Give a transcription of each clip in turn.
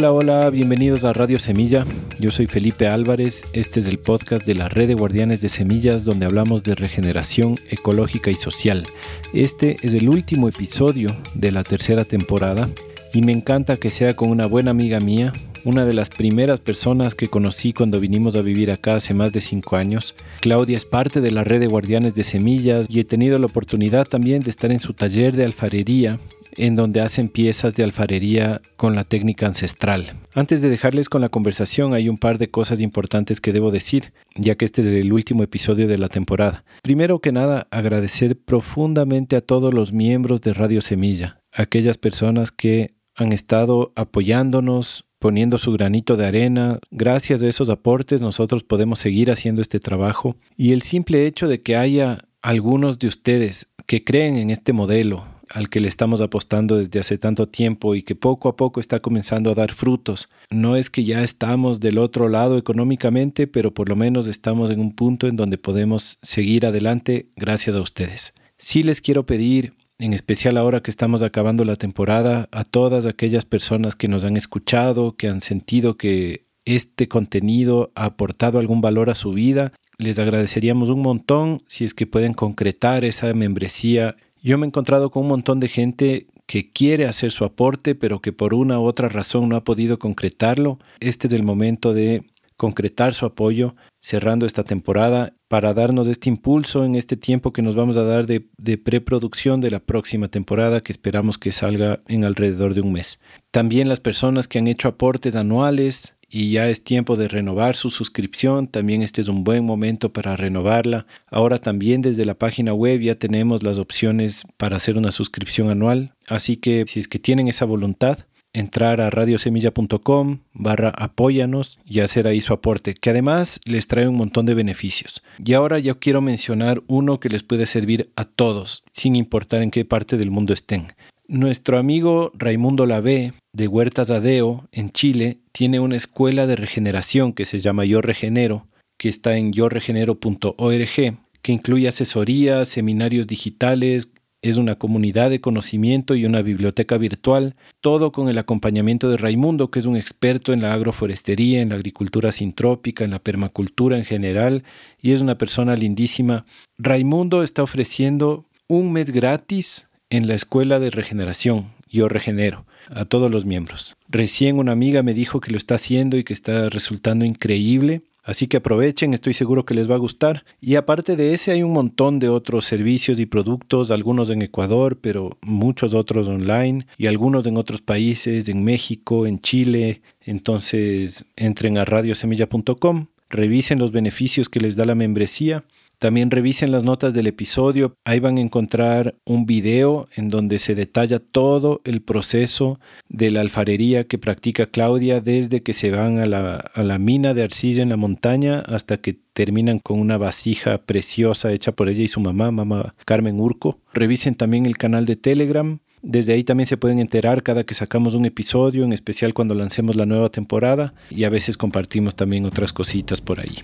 Hola, hola, bienvenidos a Radio Semilla. Yo soy Felipe Álvarez. Este es el podcast de la Red de Guardianes de Semillas donde hablamos de regeneración ecológica y social. Este es el último episodio de la tercera temporada y me encanta que sea con una buena amiga mía, una de las primeras personas que conocí cuando vinimos a vivir acá hace más de cinco años. Claudia es parte de la red de guardianes de semillas y he tenido la oportunidad también de estar en su taller de alfarería en donde hacen piezas de alfarería con la técnica ancestral. Antes de dejarles con la conversación hay un par de cosas importantes que debo decir, ya que este es el último episodio de la temporada. Primero que nada, agradecer profundamente a todos los miembros de Radio Semilla, aquellas personas que han estado apoyándonos, poniendo su granito de arena. Gracias a esos aportes nosotros podemos seguir haciendo este trabajo y el simple hecho de que haya algunos de ustedes que creen en este modelo, al que le estamos apostando desde hace tanto tiempo y que poco a poco está comenzando a dar frutos. No es que ya estamos del otro lado económicamente, pero por lo menos estamos en un punto en donde podemos seguir adelante gracias a ustedes. Sí les quiero pedir, en especial ahora que estamos acabando la temporada, a todas aquellas personas que nos han escuchado, que han sentido que este contenido ha aportado algún valor a su vida, les agradeceríamos un montón si es que pueden concretar esa membresía yo me he encontrado con un montón de gente que quiere hacer su aporte, pero que por una u otra razón no ha podido concretarlo. Este es el momento de concretar su apoyo cerrando esta temporada para darnos este impulso en este tiempo que nos vamos a dar de, preproducción de la próxima temporada que esperamos que salga en alrededor de un mes. También las personas que han hecho aportes anuales y ya es tiempo de renovar su suscripción. También este es un buen momento para renovarla. Ahora también desde la página web ya tenemos las opciones para hacer una suscripción anual. Así que si es que tienen esa voluntad, entrar a radiosemilla.com barra apóyanos y hacer ahí su aporte, que además les trae un montón de beneficios. Y ahora yo quiero mencionar uno que les puede servir a todos, sin importar en qué parte del mundo estén. Nuestro amigo Raimundo Lavé de Huertas Adeo en Chile tiene una escuela de regeneración que se llama Yo Regenero, que está en yoregenero.org, que incluye asesorías, seminarios digitales, es una comunidad de conocimiento y una biblioteca virtual, todo con el acompañamiento de Raimundo, que es un experto en la agroforestería, en la agricultura sintrópica, en la permacultura en general, y es una persona lindísima. Raimundo está ofreciendo un mes gratis en la escuela de regeneración, yo regenero, a todos los miembros. Recién una amiga me dijo que lo está haciendo y que está resultando increíble. Así que aprovechen, estoy seguro que les va a gustar. Y aparte de ese hay un montón de otros servicios y productos, algunos en Ecuador, pero muchos otros online y algunos en otros países, en México, en Chile. Entonces entren a radiosemilla.com, revisen los beneficios que les da la membresía también revisen las notas del episodio, ahí van a encontrar un video en donde se detalla todo el proceso de la alfarería que practica Claudia desde que se van a la, a la mina de arcilla en la montaña hasta que terminan con una vasija preciosa hecha por ella y su mamá, mamá Carmen Urco. Revisen también el canal de Telegram desde ahí también se pueden enterar cada que sacamos un episodio, en especial cuando lancemos la nueva temporada y a veces compartimos también otras cositas por ahí.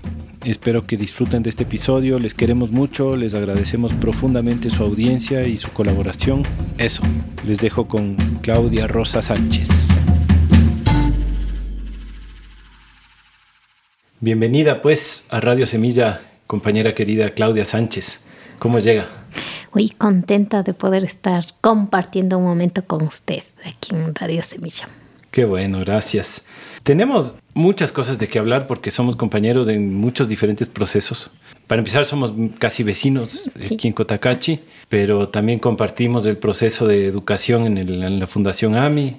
Espero que disfruten de este episodio, les queremos mucho, les agradecemos profundamente su audiencia y su colaboración. Eso, les dejo con Claudia Rosa Sánchez. Bienvenida pues a Radio Semilla, compañera querida Claudia Sánchez. ¿Cómo llega? muy contenta de poder estar compartiendo un momento con usted aquí en Radio Semilla. Qué bueno, gracias. Tenemos muchas cosas de qué hablar porque somos compañeros en muchos diferentes procesos. Para empezar, somos casi vecinos aquí en Cotacachi, pero también compartimos el proceso de educación en, la Fundación AMI.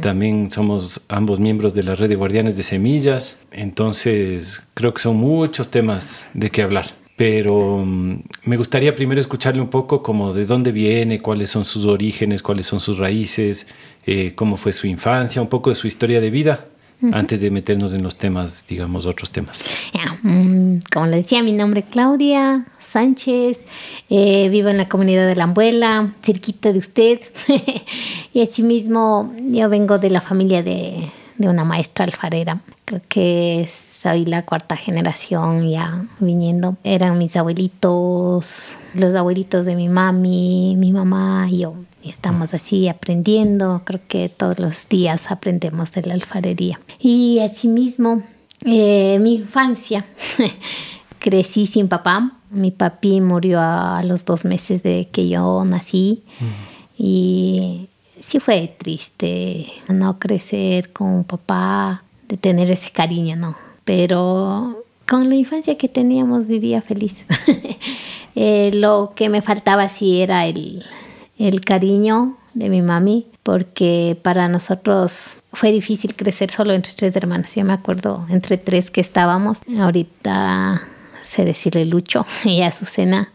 También somos ambos miembros de la red de guardianes de semillas. Entonces, creo que son muchos temas de qué hablar pero mm, me gustaría primero escucharle un poco como de dónde viene, cuáles son sus orígenes, cuáles son sus raíces, eh, cómo fue su infancia, un poco de su historia de vida. Antes de meternos en los temas, digamos, otros temas. Mm, como le decía, mi nombre es Claudia Sánchez, eh, vivo en la comunidad de La Ambuela, cerquita de usted, y asimismo yo vengo de la familia de, de una maestra alfarera. Creo que es soy la cuarta generación ya viniendo. Eran mis abuelitos, los abuelitos de mi mami, mi mamá y yo. Y estamos así aprendiendo. Creo que todos los días aprendemos de la alfarería. Y asimismo, eh, mi infancia. Crecí sin papá. Mi papi murió a los dos meses de que yo nací. Y sí fue triste no crecer con un papá, de tener ese cariño, ¿no? Pero con la infancia que teníamos vivía feliz. Eh, lo que me faltaba sí era el, el cariño de mi mami, porque para nosotros fue difícil crecer solo entre tres hermanos. Yo me acuerdo entre tres que estábamos. Ahorita sé decirle Lucho y Azucena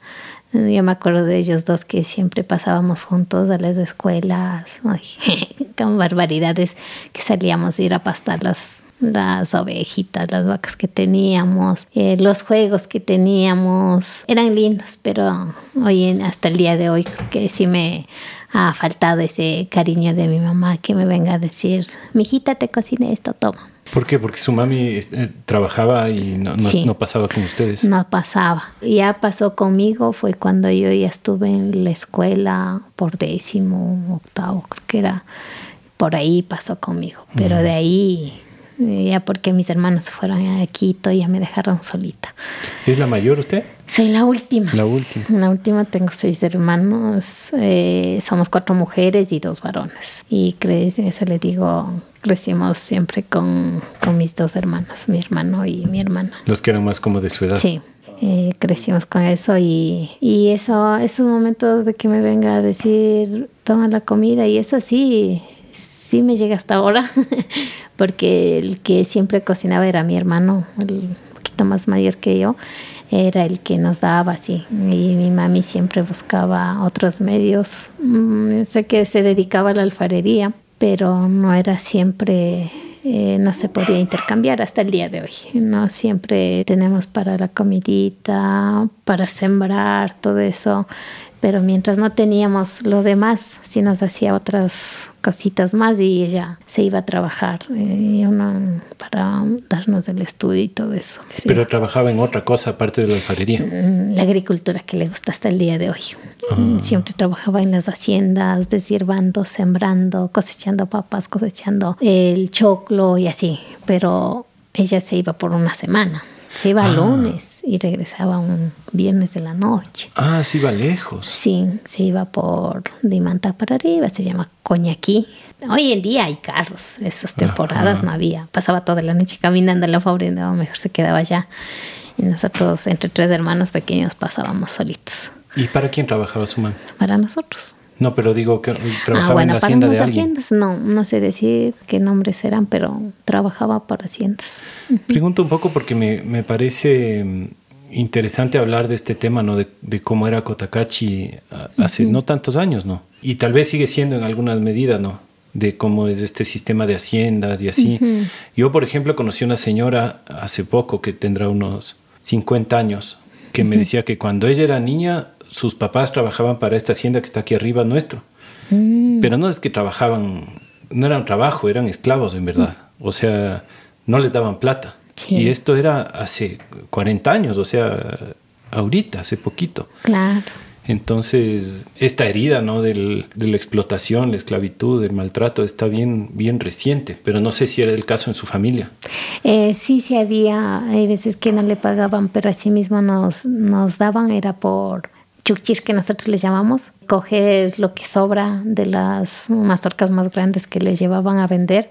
yo me acuerdo de ellos dos que siempre pasábamos juntos a las escuelas, con barbaridades que salíamos a ir a pastar las, las ovejitas, las vacas que teníamos, eh, los juegos que teníamos, eran lindos, pero hoy hasta el día de hoy creo que sí me ha faltado ese cariño de mi mamá que me venga a decir, mi hijita te cocina esto, toma ¿Por qué? Porque su mami eh, trabajaba y no, no, pasaba con ustedes. No pasaba. Ya pasó conmigo, fue cuando yo ya estuve en la escuela por décimo, octavo, creo que era por ahí pasó conmigo. Pero de ahí ya porque mis hermanos se fueron a Quito y ya me dejaron solita. ¿Es la mayor usted? Soy la última. La última. La última tengo seis hermanos, eh, somos cuatro mujeres y dos varones. Y eso le digo, crecimos siempre con, con, mis dos hermanos, mi hermano y mi hermana. Los que eran más como de su edad. Sí. Eh, crecimos con eso y, y eso, esos momentos de que me venga a decir, toma la comida y eso sí, sí me llega hasta ahora, porque el que siempre cocinaba era mi hermano, el poquito más mayor que yo, era el que nos daba así. Y mi mami siempre buscaba otros medios. Mm, sé que se dedicaba a la alfarería, pero no era siempre eh, no se podía intercambiar hasta el día de hoy. No siempre tenemos para la comidita, para sembrar, todo eso pero mientras no teníamos lo demás, sí nos hacía otras cositas más y ella se iba a trabajar eh, para darnos el estudio y todo eso. Pero trabajaba en otra cosa aparte de la alfarería. Mm, la agricultura que le gusta hasta el día de hoy. Ah. Siempre trabajaba en las haciendas, deshiervando, sembrando, cosechando papas, cosechando el choclo y así, pero ella se iba por una semana. Se iba ah. lunes y regresaba un viernes de la noche. Ah, se iba lejos. Sí, se iba por Dimanta para arriba, se llama Coñaquí. Hoy en día hay carros, esas temporadas no había. Pasaba toda la noche caminando en la pobre, no, mejor se quedaba allá. Y nosotros, entre tres hermanos pequeños, pasábamos solitos. ¿Y para quién trabajaba su mamá? Para nosotros. No, pero digo que trabajaba ah, en la hacienda de alguien. Haciendas, no, no sé decir qué nombres eran, pero trabajaba para haciendas. Pregunto un poco porque me, me, parece mm, interesante hablar de este tema, ¿no? De, de cómo era Cotacachi hace no tantos años, ¿no? Y tal vez sigue siendo en algunas medidas, ¿no? De cómo es este sistema de haciendas y así. Yo, por ejemplo, conocí una señora hace poco que tendrá unos 50 años, que me decía que cuando ella era niña sus papás trabajaban para esta hacienda que está aquí arriba nuestro. Mm. Pero no es que trabajaban, no eran trabajo, eran esclavos en verdad. O sea, no les daban plata. Y esto era hace 40 años, o sea, ahorita, hace poquito. Claro. Entonces, esta herida ¿no? Del, de la explotación, la esclavitud, el maltrato está bien, bien reciente, pero no sé si era el caso en su familia. Eh, sí, sí había, hay veces que no le pagaban, pero así mismo nos, nos daban, era por chuchis que nosotros les llamamos, coger lo que sobra de las mazorcas más grandes que les llevaban a vender,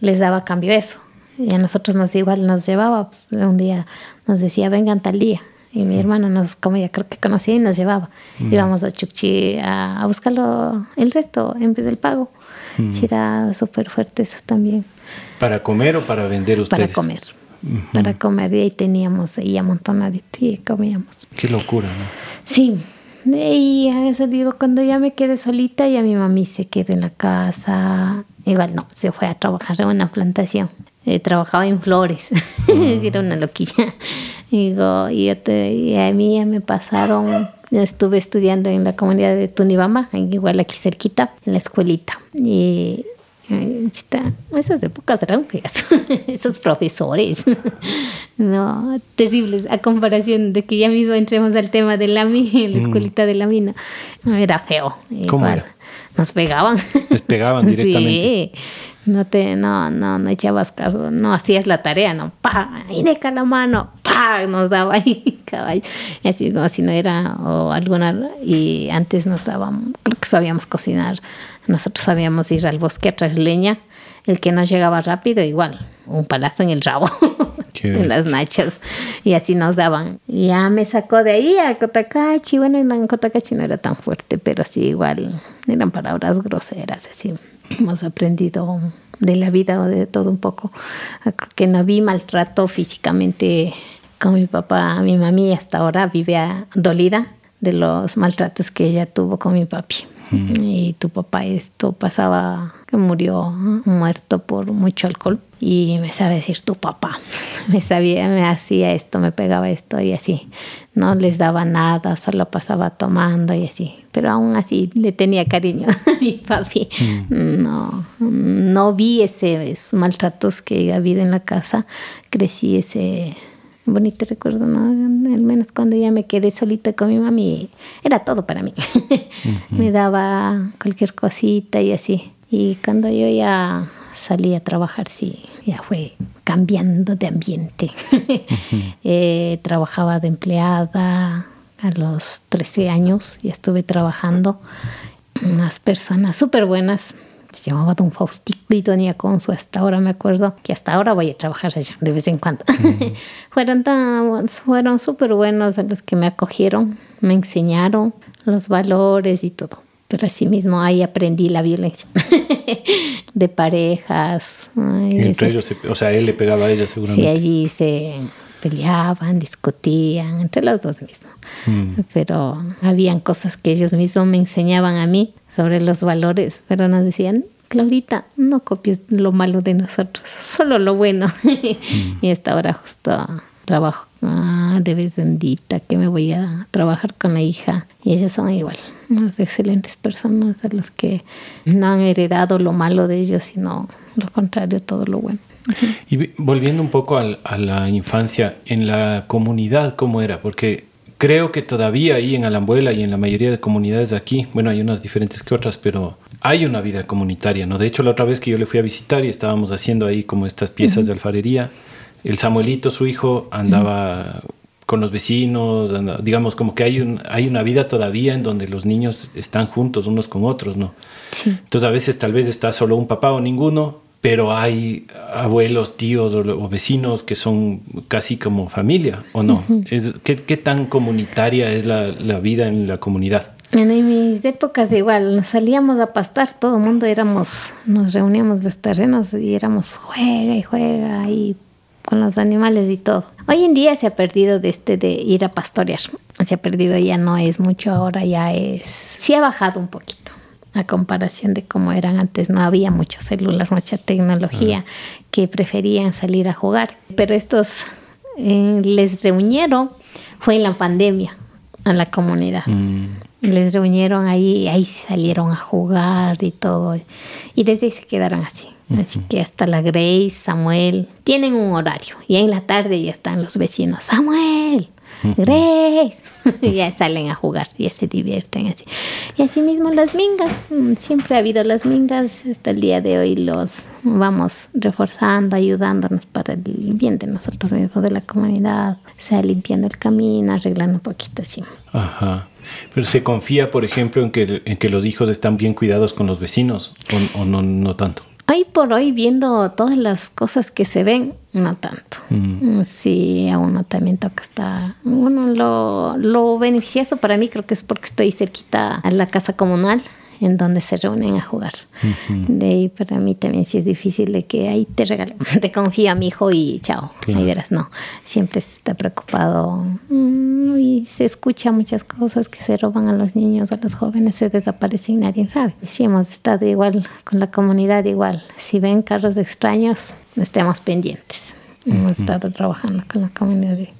les daba cambio eso. Y a nosotros nos igual nos llevaba, pues, un día nos decía, vengan tal día. Y mi hermano nos, como ya creo que conocía, y nos llevaba. Íbamos a Chuchi a, buscarlo el resto en vez del pago. era súper fuerte eso también. ¿Para comer o para vender ustedes? Para comer. Para comer. Y ahí teníamos ahí amontonadito y comíamos. Qué locura, ¿no? Sí, y a veces digo, cuando ya me quedé solita, y a mi mami se quedó en la casa. Igual no, se fue a trabajar en una plantación. Eh, trabajaba en flores, era una loquilla. Digo, y, a mí ya me pasaron, estuve estudiando en la comunidad de Tunibama, igual aquí cerquita, en la escuelita. Y esas épocas eran feas, esos profesores, no, terribles, a comparación de que ya mismo entremos al tema de la mina, la mm. escuelita de la mina, era feo. ¿Cómo era? Nos pegaban. Les pegaban directamente. Sí, no te, no, no, no echabas caso, no hacías la tarea, no, pa, y deja la mano, pa, nos daba ahí, caballo, y así como si no era, o alguna, y antes nos daban, creo que sabíamos cocinar, nosotros sabíamos ir al bosque a traer leña, el que no llegaba rápido, igual, un palazo en el rabo, en las nachas, y así nos daban. Y ya me sacó de ahí a Cotacachi, bueno, en Cotacachi no era tan fuerte, pero sí, igual, eran palabras groseras, así hemos aprendido de la vida o de todo un poco. Que no vi maltrato físicamente con mi papá, mi mami hasta ahora vive dolida de los maltratos que ella tuvo con mi papi. Mm. Y tu papá esto pasaba, que murió muerto por mucho alcohol. Y me sabe decir tu papá. Me sabía, me hacía esto, me pegaba esto y así. No les daba nada, solo pasaba tomando y así. Pero aún así le tenía cariño a mi papi. Mm. No, no vi ese, esos maltratos que ha habido en la casa. Crecí ese bonito recuerdo, ¿no? Al menos cuando ya me quedé solita con mi mami, era todo para mí. me daba cualquier cosita y así. Y cuando yo ya salí a trabajar, sí, ya fue cambiando de ambiente. Eh, trabajaba de empleada a los 13 años y estuve trabajando. Unas personas súper buenas, se llamaba Don Faustico y Doña Consu, hasta ahora me acuerdo que hasta ahora voy a trabajar allá de vez en cuando. fueron tan, fueron súper buenos los que me acogieron, me enseñaron los valores y todo. Pero asimismo ahí aprendí la violencia de parejas. Entre ellos, o sea, él le pegaba a ella seguramente. Sí, allí se peleaban, discutían, entre los dos mismos. Mm. Pero habían cosas que ellos mismos me enseñaban a mí sobre los valores, pero nos decían, Claudita, no copies lo malo de nosotros, solo lo bueno. Mm. y hasta ahora justo trabajo ah, de vez bendita que me voy a trabajar con la hija y ellas son igual, unas excelentes personas a los que no han heredado lo malo de ellos, sino lo contrario, todo lo bueno. Y volviendo un poco a la infancia, en la comunidad, ¿cómo era? Porque creo que todavía ahí en Alambuela y en la mayoría de comunidades de aquí, bueno, hay unas diferentes que otras, pero hay una vida comunitaria, ¿no? De hecho, la otra vez que yo le fui a visitar y estábamos haciendo ahí como estas piezas de alfarería, el Samuelito, su hijo, andaba con los vecinos, digamos, como que hay, un, hay una vida todavía en donde los niños están juntos unos con otros, ¿no? Sí. Entonces a veces tal vez está solo un papá o ninguno, pero hay abuelos, tíos o, vecinos que son casi como familia, ¿o no? es, ¿qué, tan comunitaria es la, vida en la comunidad? En mis épocas igual, nos salíamos a pastar, todo el mundo éramos, nos reuníamos los terrenos y éramos juega y juega y con los animales y todo. Hoy en día se ha perdido de este de ir a pastorear, se ha perdido, ya no es mucho, ahora ya es, sí ha bajado un poquito a comparación de cómo eran antes. No había muchos celular, mucha tecnología, que preferían salir a jugar. Pero estos eh, les reunieron, fue en la pandemia, a la comunidad. Mm. Les reunieron ahí, ahí salieron a jugar y todo. Y desde ahí se quedaron así. Así que hasta la Grace, Samuel, tienen un horario. Y en la tarde ya están los vecinos. Samuel, Grace. ya salen a jugar, y se divierten así. Y así mismo las mingas, mm, siempre ha habido las mingas, hasta el día de hoy los vamos reforzando, ayudándonos para el bien de nosotros mismos, de la comunidad, o sea, limpiando el camino, arreglando un poquito así. Ajá. Pero se confía, por ejemplo, en que, en que los hijos están bien cuidados con los vecinos, o, no, no tanto. Hoy por hoy, viendo todas las cosas que se ven, no tanto. Mm. Sí, a uno también toca estar. Bueno, lo, lo beneficioso para mí creo que es porque estoy cerquita a la casa comunal en donde se reúnen a jugar. De ahí para mí también sí es difícil de que ahí te regalen, te confía a mi hijo y chao, ahí verás, no. Siempre se está preocupado mm, y se escucha muchas cosas que se roban a los niños, a los jóvenes, se desaparecen y nadie sabe. Sí hemos estado igual con la comunidad igual. Si ven carros extraños, estemos pendientes. Hemos estado trabajando con la comunidad de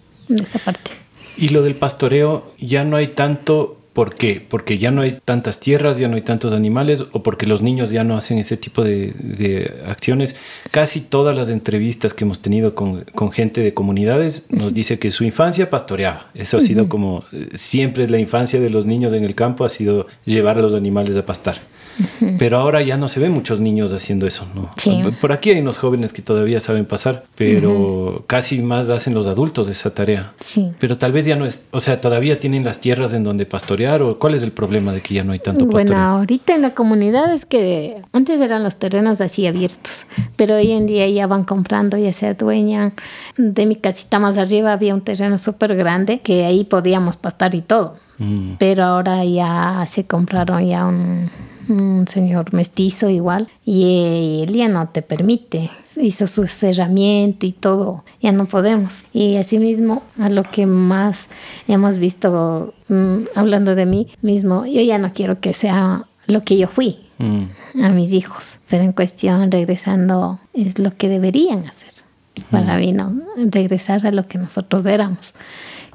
esa parte. Y lo del pastoreo, ya no hay tanto ¿Por qué? Porque ya no hay tantas tierras, ya no hay tantos animales o porque los niños ya no hacen ese tipo de, de acciones. Casi todas las entrevistas que hemos tenido con, con, gente de comunidades nos dice que su infancia pastoreaba. Eso ha sido como siempre la infancia de los niños en el campo ha sido llevar a los animales a pastar. Pero ahora ya no se ven muchos niños haciendo eso, ¿no? Por aquí hay unos jóvenes que todavía saben pasar, pero casi más hacen los adultos esa tarea. Sí. Pero tal vez ya no es, o sea, todavía tienen las tierras en donde pastorear o cuál es el problema de que ya no hay tanto pastoreo. Bueno, ahorita en la comunidad es que antes eran los terrenos así abiertos, pero hoy en día ya van comprando, ya se adueñan. De mi casita más arriba había un terreno súper grande que ahí podíamos pastar y todo. Mm. Pero ahora ya se compraron ya un, un señor mestizo igual, y él ya no te permite, hizo su cerramiento y todo, ya no podemos. Y asimismo, a lo que más hemos visto, mm, hablando de mí mismo, yo ya no quiero que sea lo que yo fui mm. a mis hijos, pero en cuestión, regresando, es lo que deberían hacer. Para mm. mí, ¿no? Regresar a lo que nosotros éramos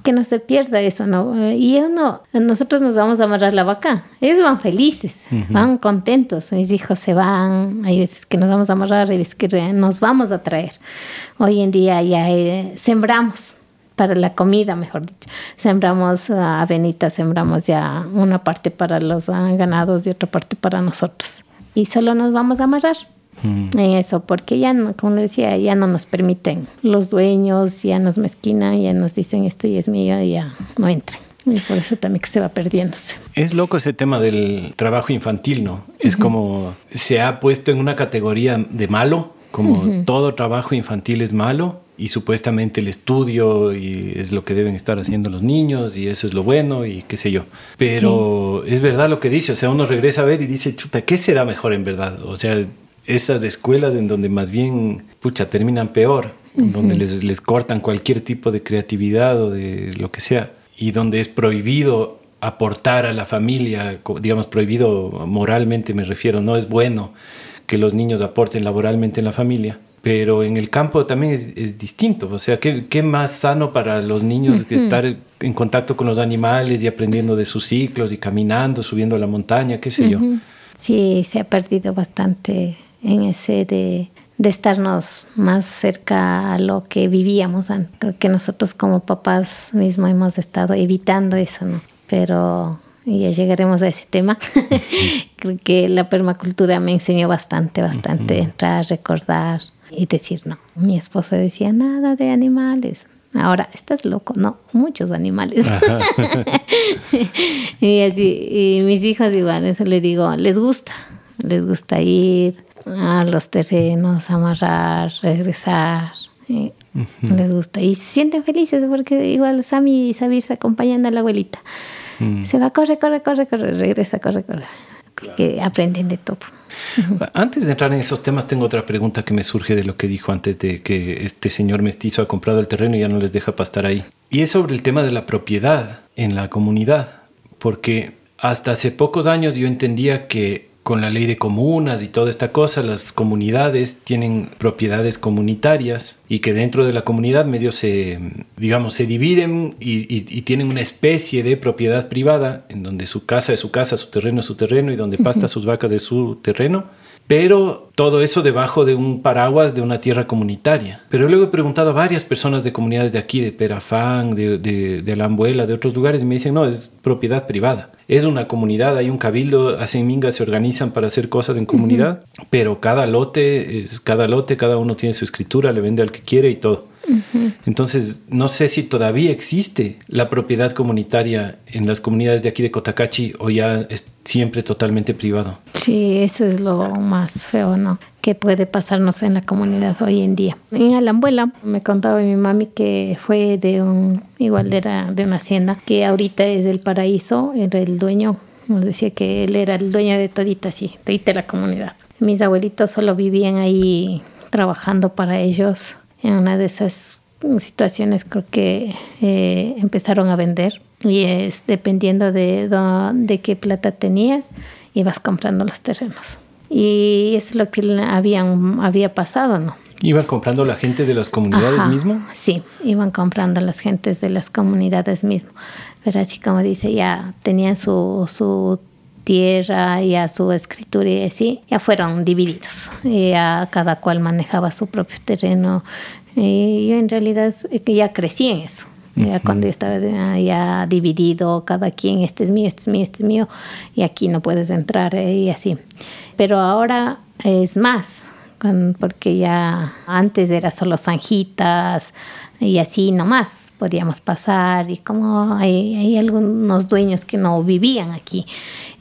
que no se pierda eso, ¿no? Y uno, nosotros nos vamos a amarrar la vaca. Ellos van felices, van contentos. Mis hijos se van, hay veces que nos vamos a amarrar, hay veces que nos vamos a traer. Hoy en día ya eh, sembramos para la comida, mejor dicho. Sembramos avenitas, sembramos ya una parte para los ah, ganados y otra parte para nosotros. Y solo nos vamos a amarrar en eso, porque ya, no, como le decía, ya no nos permiten. Los dueños ya nos mezquinan, ya nos dicen esto y es mío y ya no entran. Y por eso también que se va perdiéndose. Es loco ese tema del trabajo infantil, ¿no? Es como se ha puesto en una categoría de malo, como todo trabajo infantil es malo y supuestamente el estudio y es lo que deben estar haciendo los niños y eso es lo bueno y qué sé yo. Pero es verdad lo que dice, o sea, uno regresa a ver y dice, chuta, ¿qué será mejor en verdad? O sea, esas escuelas en donde más bien, pucha, terminan peor, donde les, les cortan cualquier tipo de creatividad o de lo que sea, y donde es prohibido aportar a la familia, digamos, prohibido moralmente me refiero, no es bueno que los niños aporten laboralmente en la familia, pero en el campo también es, distinto, o sea, ¿qué, ¿qué, más sano para los niños que estar en contacto con los animales y aprendiendo de sus ciclos y caminando, subiendo a la montaña, qué sé yo. Sí, se ha perdido bastante en ese de, de estarnos más cerca a lo que vivíamos. Creo que nosotros como papás mismo hemos estado evitando eso, ¿no? Pero ya llegaremos a ese tema. Creo que la permacultura me enseñó bastante, bastante, entrar, recordar y decir no. Mi esposa decía nada de animales. Ahora, estás loco, no, muchos animales. y así, y mis hijos igual, eso le digo, les gusta, les gusta ir, a los terrenos, amarrar, regresar. Les gusta y se sienten felices porque igual Sammy y Sabir se acompañan a la abuelita. Mm. Se va, corre, corre, corre, corre, regresa, corre, corre. Que aprenden de todo. Antes de entrar en esos temas, tengo otra pregunta que me surge de lo que dijo antes de que este señor mestizo ha comprado el terreno y ya no les deja pastar ahí. Y es sobre el tema de la propiedad en la comunidad. Porque hasta hace pocos años yo entendía que con la ley de comunas y toda esta cosa, las comunidades tienen propiedades comunitarias y que dentro de la comunidad medio se, digamos, se dividen y, tienen una especie de propiedad privada en donde su casa es su casa, su terreno es su terreno y donde pasta sus vacas de su terreno pero todo eso debajo de un paraguas de una tierra comunitaria. Pero luego he preguntado a varias personas de comunidades de aquí, de Perafán, de, de, de Alambuela, de otros lugares, y me dicen, no, es propiedad privada. Es una comunidad, hay un cabildo, hacen mingas, se organizan para hacer cosas en comunidad, pero cada lote, es, cada lote, cada uno tiene su escritura, le vende al que quiere y todo. Entonces, no sé si todavía existe la propiedad comunitaria en las comunidades de aquí de Cotacachi o ya es siempre totalmente privado. Sí, eso es lo más feo, ¿no? Que puede pasarnos en la comunidad hoy en día. En Alambuela me contaba mi mami que fue de un, igual era de una hacienda, que ahorita es del paraíso, era el dueño, nos decía que él era el dueño de todita, sí, todita la comunidad. Mis abuelitos solo vivían ahí trabajando para ellos en una de esas situaciones creo que eh, empezaron a vender y es dependiendo de, de qué plata tenías ibas comprando los terrenos y eso es lo que habían, había pasado no ¿Iban comprando la gente de las comunidades mismo? Sí, iban comprando las gentes de las comunidades mismo. Pero así como dice, ya tenían su, su tierra, ya su escritura y así, ya fueron divididos. Ya cada cual manejaba su propio terreno. Y yo en realidad ya crecí en eso. Ya cuando estaba ya dividido, cada quien, este es mío, este es mío, este es mío, y aquí no puedes entrar eh, y así. Pero ahora es más, porque ya antes era solo zanjitas y así nomás podíamos pasar y como hay, hay algunos dueños que no vivían aquí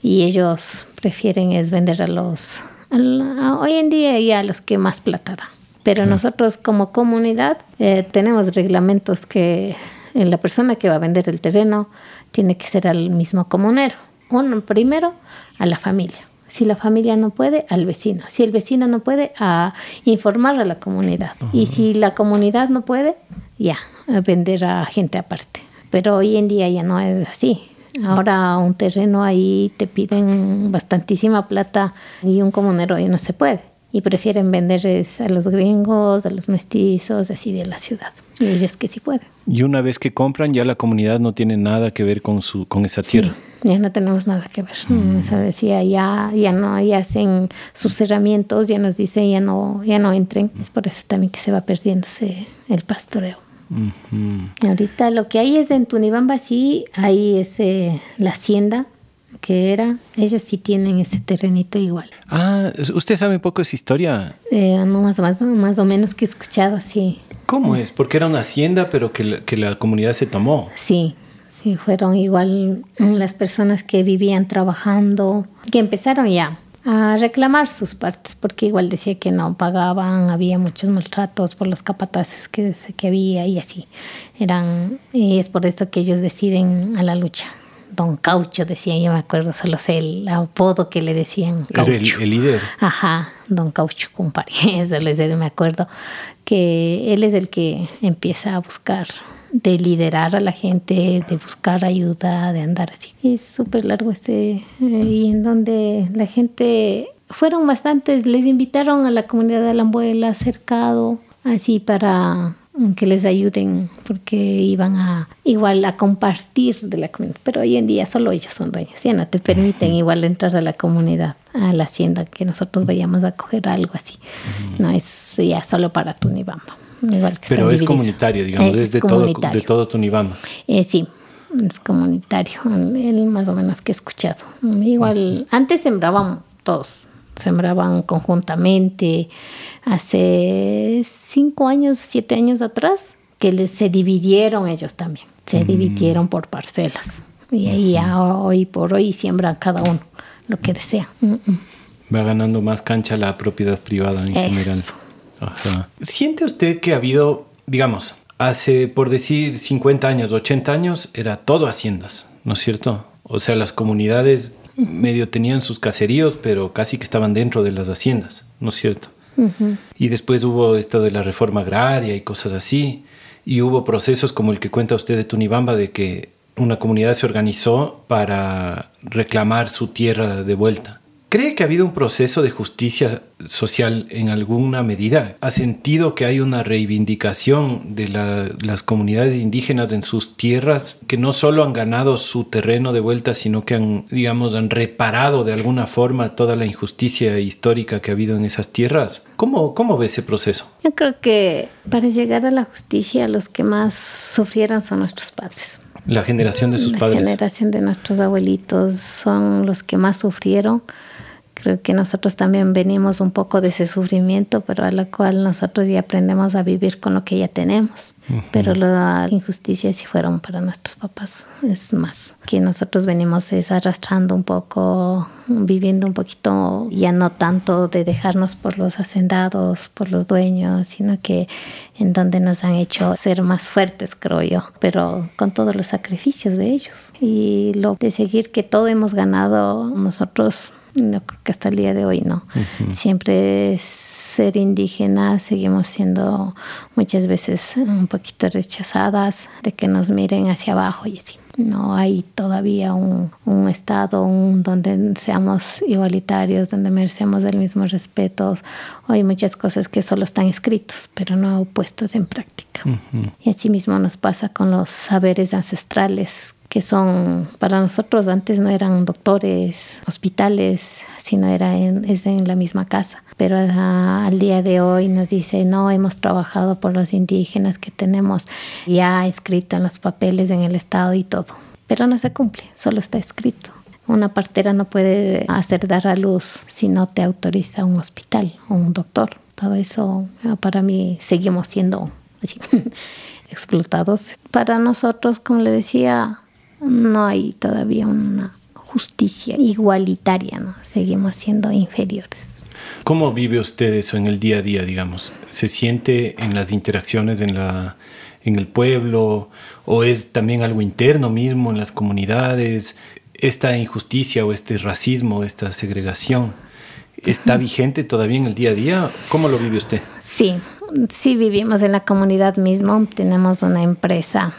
y ellos prefieren es vender a los, hoy en día ya a los que más plata dan. Pero nosotros como comunidad eh, tenemos reglamentos que la persona que va a vender el terreno tiene que ser al mismo comunero. Uno primero a la familia. Si la familia no puede, al vecino. Si el vecino no puede, a informar a la comunidad. Y si la comunidad no puede, ya, a vender a gente aparte. Pero hoy en día ya no es así. Ahora un terreno ahí te piden bastantísima plata y un comunero ya no se puede. Y prefieren vender a los gringos, a los mestizos, así de la ciudad. Y ellos que sí pueden. Y una vez que compran, ya la comunidad no tiene nada que ver con, su, con esa tierra. ya no tenemos nada que ver. Mm. decía, ya, ya no, ya hacen sus cerramientos, ya nos dicen, ya no, ya no entren. Es por eso también que se va perdiéndose el pastoreo. Ahorita lo que hay es en Tunibamba, sí, hay ese, la hacienda que era, ellos sí tienen ese terrenito igual. Ah, ¿usted sabe un poco de esa historia? Eh, no, más, más, más o menos que he escuchado, sí. ¿Cómo es? Porque era una hacienda, pero que la, que la comunidad se tomó. Sí, sí, fueron igual las personas que vivían trabajando, que empezaron ya a reclamar sus partes, porque igual decía que no pagaban, había muchos maltratos por los capataces que, que había y así. Eran, y es por esto que ellos deciden a la lucha. Don Caucho decía, yo me acuerdo, solo sé el apodo que le decían. Caucho. el, líder. Ajá, Don Caucho, compadre, eso les me acuerdo, que él es el que empieza a buscar de liderar a la gente, de buscar ayuda, de andar así. Es súper largo este, eh, y en donde la gente, fueron bastantes, les invitaron a la comunidad de la abuela cercado, así para que les ayuden porque iban a igual a compartir de la comunidad. Pero hoy en día solo ellos son dueños ya no te permiten igual entrar a la comunidad a la hacienda que nosotros vayamos a coger algo así. No es ya solo para Tunibamba pero es comunitario, digamos, es, de, Todo, de todo Tunibamba. Eh, sí, es comunitario, el más o menos que he escuchado. Igual, antes sembraban todos, sembraban conjuntamente. Hace cinco años, siete años atrás, que se dividieron ellos también, se dividieron por parcelas. Y ahí hoy por hoy siembran cada uno lo que desea. Va ganando más cancha la propiedad privada en general. ¿Siente usted que ha habido, digamos, hace, por decir, 50 años, 80 años, era todo haciendas, ¿no es cierto? O sea, las comunidades medio tenían sus caseríos, pero casi que estaban dentro de las haciendas, ¿no es cierto? Y después hubo esto de la reforma agraria y cosas así, y hubo procesos como el que cuenta usted de Tunibamba, de que una comunidad se organizó para reclamar su tierra de vuelta. ¿Cree que ha habido un proceso de justicia social en alguna medida? ¿Ha sentido que hay una reivindicación de las comunidades indígenas en sus tierras que no solo han ganado su terreno de vuelta, sino que han, digamos, han reparado de alguna forma toda la injusticia histórica que ha habido en esas tierras? ¿Cómo, cómo ve ese proceso? Yo creo que para llegar a la justicia los que más sufrieron son nuestros padres. La generación de sus padres. La generación de nuestros abuelitos son los que más sufrieron Creo que nosotros también venimos un poco de ese sufrimiento, pero a la cual nosotros ya aprendemos a vivir con lo que ya tenemos. Pero la injusticia sí fueron para nuestros papás, es más, que nosotros venimos es arrastrando un poco, viviendo un poquito, ya no tanto de dejarnos por los hacendados, por los dueños, sino que en donde nos han hecho ser más fuertes, creo yo, pero con todos los sacrificios de ellos. Y lo de seguir que todo hemos ganado nosotros no creo que hasta el día de hoy no. Siempre ser indígena seguimos siendo muchas veces un poquito rechazadas, de que nos miren hacia abajo y así. No hay todavía un, un estado donde seamos igualitarios, donde merecemos el mismo respeto. Hay muchas cosas que solo están escritos, pero no puestos en práctica. Y así mismo nos pasa con los saberes ancestrales que son para nosotros antes no eran doctores, hospitales, sino era en, es en la misma casa. Pero ah, al día de hoy nos dice, no, hemos trabajado por los indígenas que tenemos ya escrito en los papeles en el Estado y todo. Pero no se cumple, solo está escrito. Una partera no puede hacer dar a luz si no te autoriza un hospital o un doctor. Todo eso ah, para mí seguimos siendo así explotados. Para nosotros, como le decía, no hay todavía una justicia igualitaria, ¿no? Seguimos siendo inferiores. ¿Cómo vive usted eso en el día a día, digamos? ¿Se siente en las interacciones en, la, en el pueblo o es también algo interno mismo en las comunidades? ¿Esta injusticia o este racismo, esta segregación, está vigente todavía en el día a día? ¿Cómo lo vive usted? Sí, sí vivimos en la comunidad mismo. Tenemos una empresa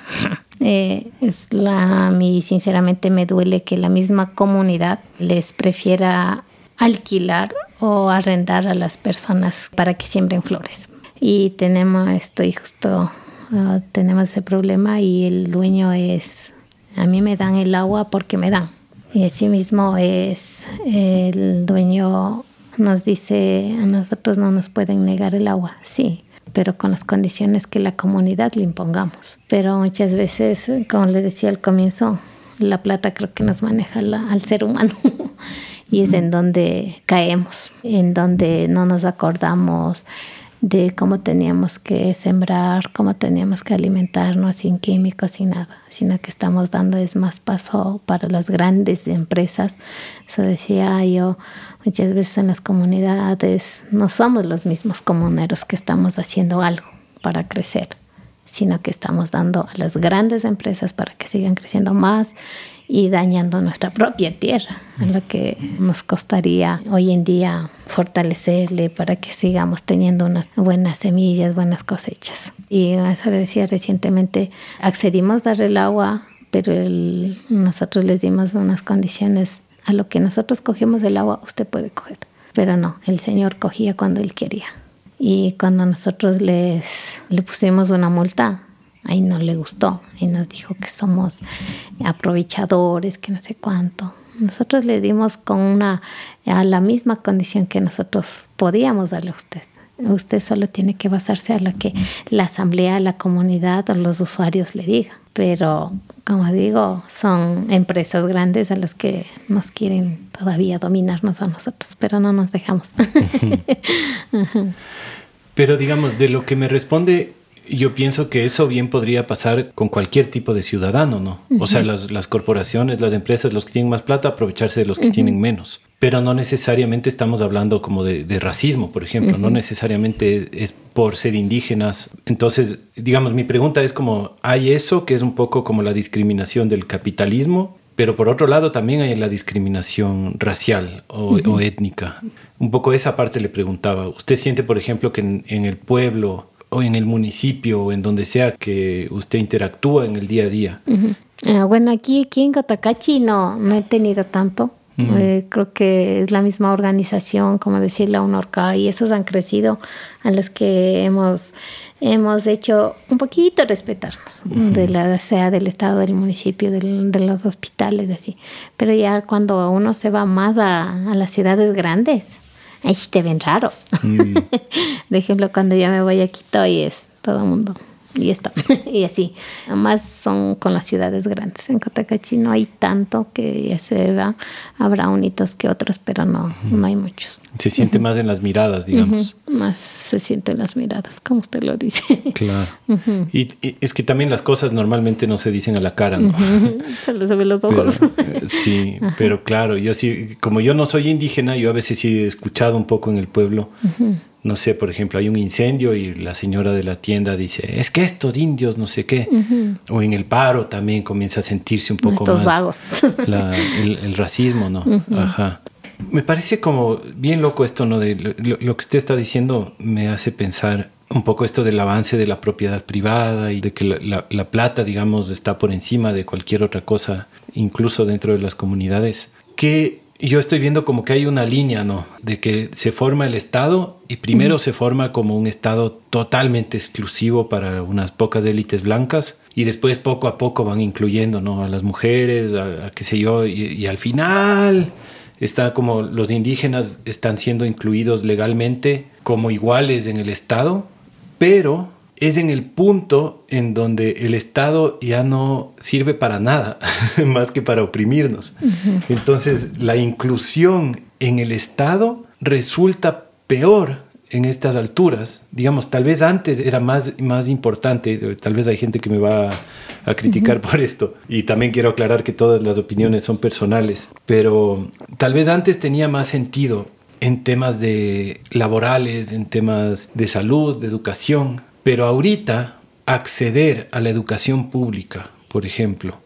eh, es la, a mí sinceramente me duele que la misma comunidad les prefiera alquilar o arrendar a las personas para que siembren flores. Y tenemos, estoy justo, ah, tenemos ese problema y el dueño es, a mí me dan el agua porque me dan. Y así mismo es, el dueño nos dice, a nosotros no nos pueden negar el agua. Sí, pero con las condiciones que la comunidad le impongamos. Pero muchas veces, como le decía al comienzo, la plata creo que nos maneja al ser humano y es en donde caemos, en donde no nos acordamos de cómo teníamos que sembrar, cómo teníamos que alimentarnos sin químicos, sin nada, sino que estamos dando es más paso para las grandes empresas. Eso decía yo, muchas veces en las comunidades no somos los mismos comuneros que estamos haciendo algo para crecer, sino que estamos dando a las grandes empresas para que sigan creciendo más y dañando nuestra propia tierra, a lo que nos costaría hoy en día fortalecerle para que sigamos teniendo unas buenas semillas, buenas cosechas. Y eso decía recientemente, accedimos a darle el agua, pero nosotros les dimos unas condiciones a lo que nosotros cogemos el agua, usted puede coger. Pero no, el Señor cogía cuando Él quería. Y cuando nosotros les, le pusimos una multa, ahí no le gustó y nos dijo que somos aprovechadores, que no sé cuánto. Nosotros le dimos con una a la misma condición que nosotros podíamos darle a usted. Usted solo tiene que basarse a lo que la asamblea, la comunidad o los usuarios le digan. Pero, como digo, son empresas grandes a las que nos quieren todavía dominarnos a nosotros, pero no nos dejamos. pero digamos, de lo que me responde yo pienso que eso bien podría pasar con cualquier tipo de ciudadano, ¿no? O sea, las, las, corporaciones, las empresas, los que tienen más plata, aprovecharse de los que tienen menos. Pero no necesariamente estamos hablando como de, de racismo, por ejemplo, no necesariamente es por ser indígenas. Entonces, digamos, mi pregunta es como, ¿hay eso que es un poco como la discriminación del capitalismo? Pero por otro lado también hay la discriminación racial o, o étnica. Un poco esa parte le preguntaba. ¿Usted siente, por ejemplo, que en, en el pueblo o en el municipio o en donde sea que usted interactúa en el día a día? Ah, bueno, aquí, aquí en Cotacachi no, no he tenido tanto. Eh, creo que es la misma organización, como decir la UNORCA, y esos han crecido a los que hemos, hemos hecho un poquito respetarnos, de la, sea del Estado, del municipio, de los hospitales, así. Pero ya cuando uno se va más a, a las ciudades grandes, ahí sí te ven raro. Mm. Por ejemplo, cuando yo me voy a Quito y es todo el mundo. Y esto, y así. Además son con las ciudades grandes. En Cotacachi no hay tanto que ya se va. Habrá unitos que otros, pero no, no hay muchos. Se siente más en las miradas, digamos. Más se siente en las miradas, como usted lo dice. Claro. y, es que también las cosas normalmente no se dicen a la cara, ¿no? Se ven los ojos. Eh, sí, pero claro, yo sí, como yo no soy indígena, yo a veces sí he escuchado un poco en el pueblo. No sé, por ejemplo, hay un incendio y la señora de la tienda dice, es que estos indios, no sé qué. O en el paro también comienza a sentirse un poco estos más vagos. el, el, racismo, ¿no? Ajá. Me parece como bien loco esto, ¿no? De lo, lo, que usted está diciendo me hace pensar un poco esto del avance de la propiedad privada y de que la, la, la, plata, digamos, está por encima de cualquier otra cosa, incluso dentro de las comunidades. Que yo estoy viendo como que hay una línea, ¿no? De que se forma el Estado y primero uh -huh. se forma como un Estado totalmente exclusivo para unas pocas élites blancas y después poco a poco van incluyendo, ¿no? A las mujeres, a, a qué sé yo, y, y al final está como los indígenas están siendo incluidos legalmente como iguales en el Estado, pero es en el punto en donde el Estado ya no sirve para nada, más que para oprimirnos. Uh -huh. Entonces, la inclusión en el Estado resulta peor en estas alturas. Digamos, tal vez antes era más, más importante, tal vez hay gente que me va a, a criticar uh -huh. por esto, y también quiero aclarar que todas las opiniones son personales, pero tal vez antes tenía más sentido en temas de laborales, en temas de salud, de educación, pero ahorita acceder a la educación pública, por ejemplo,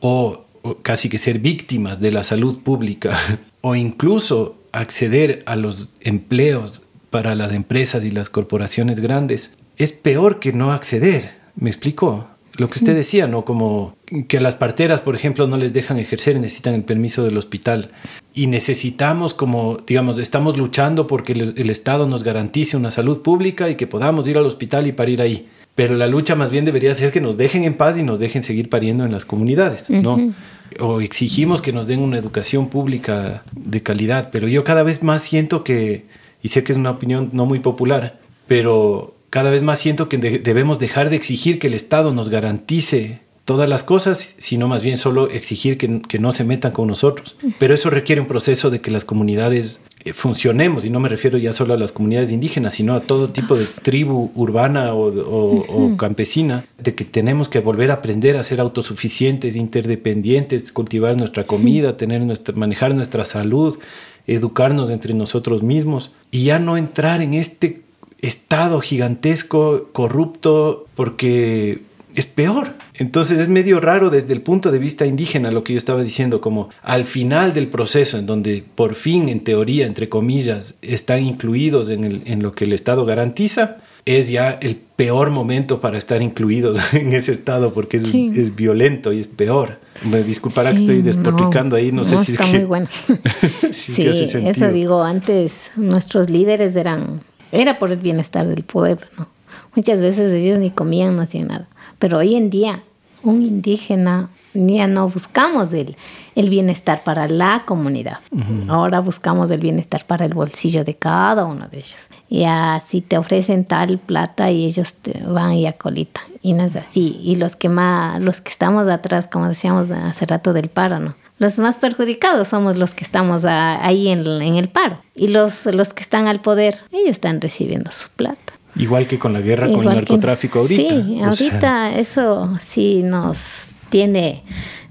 o, casi que ser víctimas de la salud pública, o incluso acceder a los empleos para las empresas y las corporaciones grandes, es peor que no acceder. ¿Me explico? Lo que usted decía, ¿no? Como que las parteras, por ejemplo, no les dejan ejercer, necesitan el permiso del hospital. Y necesitamos, como, digamos, estamos luchando porque el, el Estado nos garantice una salud pública y que podamos ir al hospital y parir ahí. Pero la lucha más bien debería ser que nos dejen en paz y nos dejen seguir pariendo en las comunidades, ¿no? Uh -huh. O exigimos que nos den una educación pública de calidad. Pero yo cada vez más siento que, y sé que es una opinión no muy popular, pero cada vez más siento que de debemos dejar de exigir que el Estado nos garantice todas las cosas, sino más bien solo exigir que, que, no se metan con nosotros. Pero eso requiere un proceso de que las comunidades eh, funcionemos, y no me refiero ya solo a las comunidades indígenas, sino a todo tipo de tribu urbana o, o, o campesina, de que tenemos que volver a aprender a ser autosuficientes, interdependientes, cultivar nuestra comida, tener nuestra, manejar nuestra salud, educarnos entre nosotros mismos y ya no entrar en este estado gigantesco, corrupto, porque es peor. Entonces es medio raro desde el punto de vista indígena lo que yo estaba diciendo, como al final del proceso, en donde por fin, en teoría, entre comillas, están incluidos en, el, en lo que el Estado garantiza, es ya el peor momento para estar incluidos en ese estado porque es, sí. es violento y es peor. Me disculpará sí, que estoy despotricando no, ahí, no, no sé si está es muy que, bueno. si sí, eso digo, antes nuestros líderes eran, era por el bienestar del pueblo, ¿no? Muchas veces ellos ni comían, no hacían nada. Pero hoy en día, un indígena, ya no buscamos el, el bienestar para la comunidad. Uh -huh. Ahora buscamos el bienestar para el bolsillo de cada uno de ellos. Y así te ofrecen tal plata y ellos te van y acolitan. Y no es así. Y los que más, los que estamos atrás, como decíamos hace rato del paro, ¿no? Los más perjudicados somos los que estamos a, ahí en, en, el paro. Y los, los que están al poder, ellos están recibiendo su plata. Igual que con la guerra Igual con el narcotráfico que, ahorita. Sí, ahorita sea. eso sí nos tiene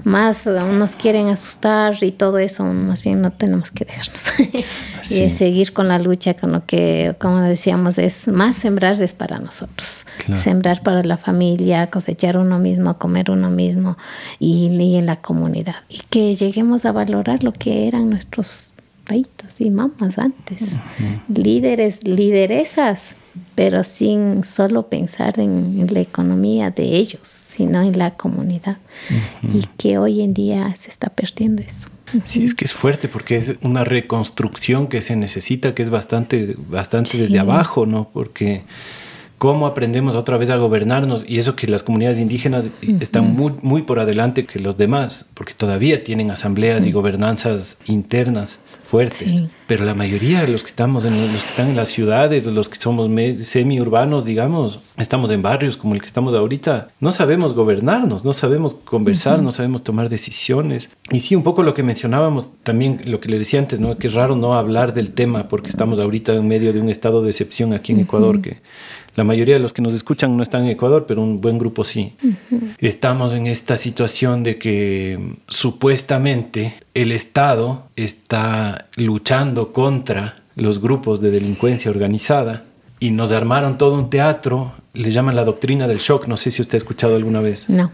más, nos quieren asustar y todo eso, más bien no tenemos que dejarnos. Sí. y seguir con la lucha, con lo que, como decíamos, es más sembrar es para nosotros. Claro. Sembrar para la familia, cosechar uno mismo, comer uno mismo y, y, en la comunidad. Y que lleguemos a valorar lo que eran nuestros taitas y mamás antes. Uh -huh. Líderes, lideresas pero sin solo pensar en, en, la economía de ellos, sino en la comunidad. Uh -huh. Y que hoy en día se está perdiendo eso. Uh -huh. Sí, es que es fuerte porque es una reconstrucción que se necesita, que es bastante, bastante sí. desde abajo, ¿no? Porque cómo aprendemos otra vez a gobernarnos y eso que las comunidades indígenas uh -huh. están muy, muy por adelante que los demás, porque todavía tienen asambleas y gobernanzas internas fuertes. Sí. Pero la mayoría de los que estamos en los que están en las ciudades, los que somos semi-urbanos, digamos, estamos en barrios como el que estamos ahorita, no sabemos gobernarnos, no sabemos conversar, uh -huh. no sabemos tomar decisiones. Y sí, un poco lo que mencionábamos también, lo que le decía antes, ¿no? que es raro no hablar del tema porque estamos ahorita en medio de un estado de excepción aquí en uh -huh. Ecuador que la mayoría de los que nos escuchan no están en Ecuador, pero un buen grupo sí. Uh -huh. Estamos en esta situación de que supuestamente el Estado está luchando contra los grupos de delincuencia organizada y nos armaron todo un teatro, le llaman la doctrina del shock, no sé si usted ha escuchado alguna vez. No.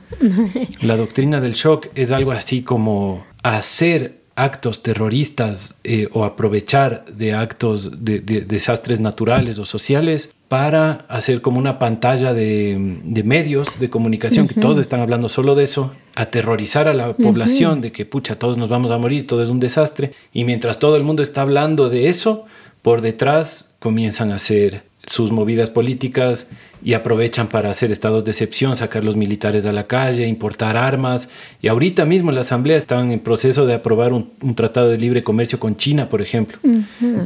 la doctrina del shock es algo así como hacer actos terroristas eh, o aprovechar de actos de, desastres naturales o sociales para hacer como una pantalla de, medios de comunicación, que todos están hablando solo de eso, aterrorizar a la población de que, pucha, todos nos vamos a morir, todo es un desastre, y mientras todo el mundo está hablando de eso, por detrás comienzan a hacer sus movidas políticas y aprovechan para hacer estados de excepción, sacar los militares a la calle, importar armas. Y ahorita mismo en la Asamblea están en proceso de aprobar un, tratado de libre comercio con China, por ejemplo,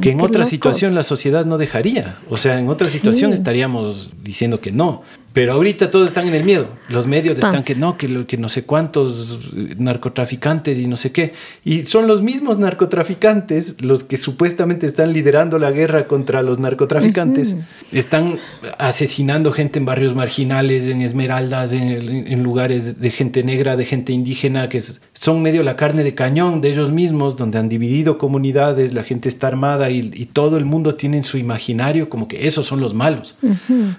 que en otra situación la sociedad no dejaría. O sea, en otra situación estaríamos diciendo que no. Pero ahorita todos están en el miedo. Los medios están que no, que, que no sé cuántos narcotraficantes y no sé qué. Y son los mismos narcotraficantes los que supuestamente están liderando la guerra contra los narcotraficantes. Están asesinando gente en barrios marginales, en esmeraldas, en, lugares de gente negra, de gente indígena, que son medio la carne de cañón de ellos mismos, donde han dividido comunidades, la gente está armada y, todo el mundo tiene en su imaginario como que esos son los malos.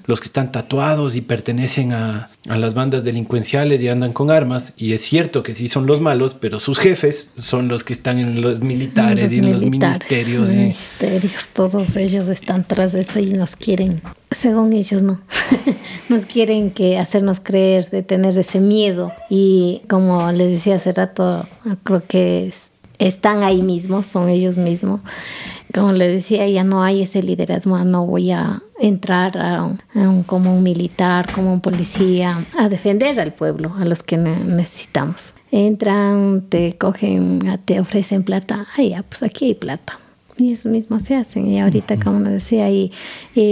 Los que están tatuados y pertenecen a, las bandas delincuenciales y andan con armas. Y es cierto que sí son los malos, pero sus jefes son los que están en los militares y en los ministerios. Ministerios, todos ellos están tras eso y nos quieren, según ellos no, nos quieren que hacernos creer de tener ese miedo. Y como les decía hace rato, creo que están ahí mismos, son ellos mismos como le decía, ya no hay ese liderazgo, no voy a entrar a como un militar, como un policía, a defender al pueblo, a los que necesitamos. Entran, te cogen, te ofrecen plata, ah, ya, pues aquí hay plata. Y eso mismo se hacen. Y ahorita, como nos decía, y,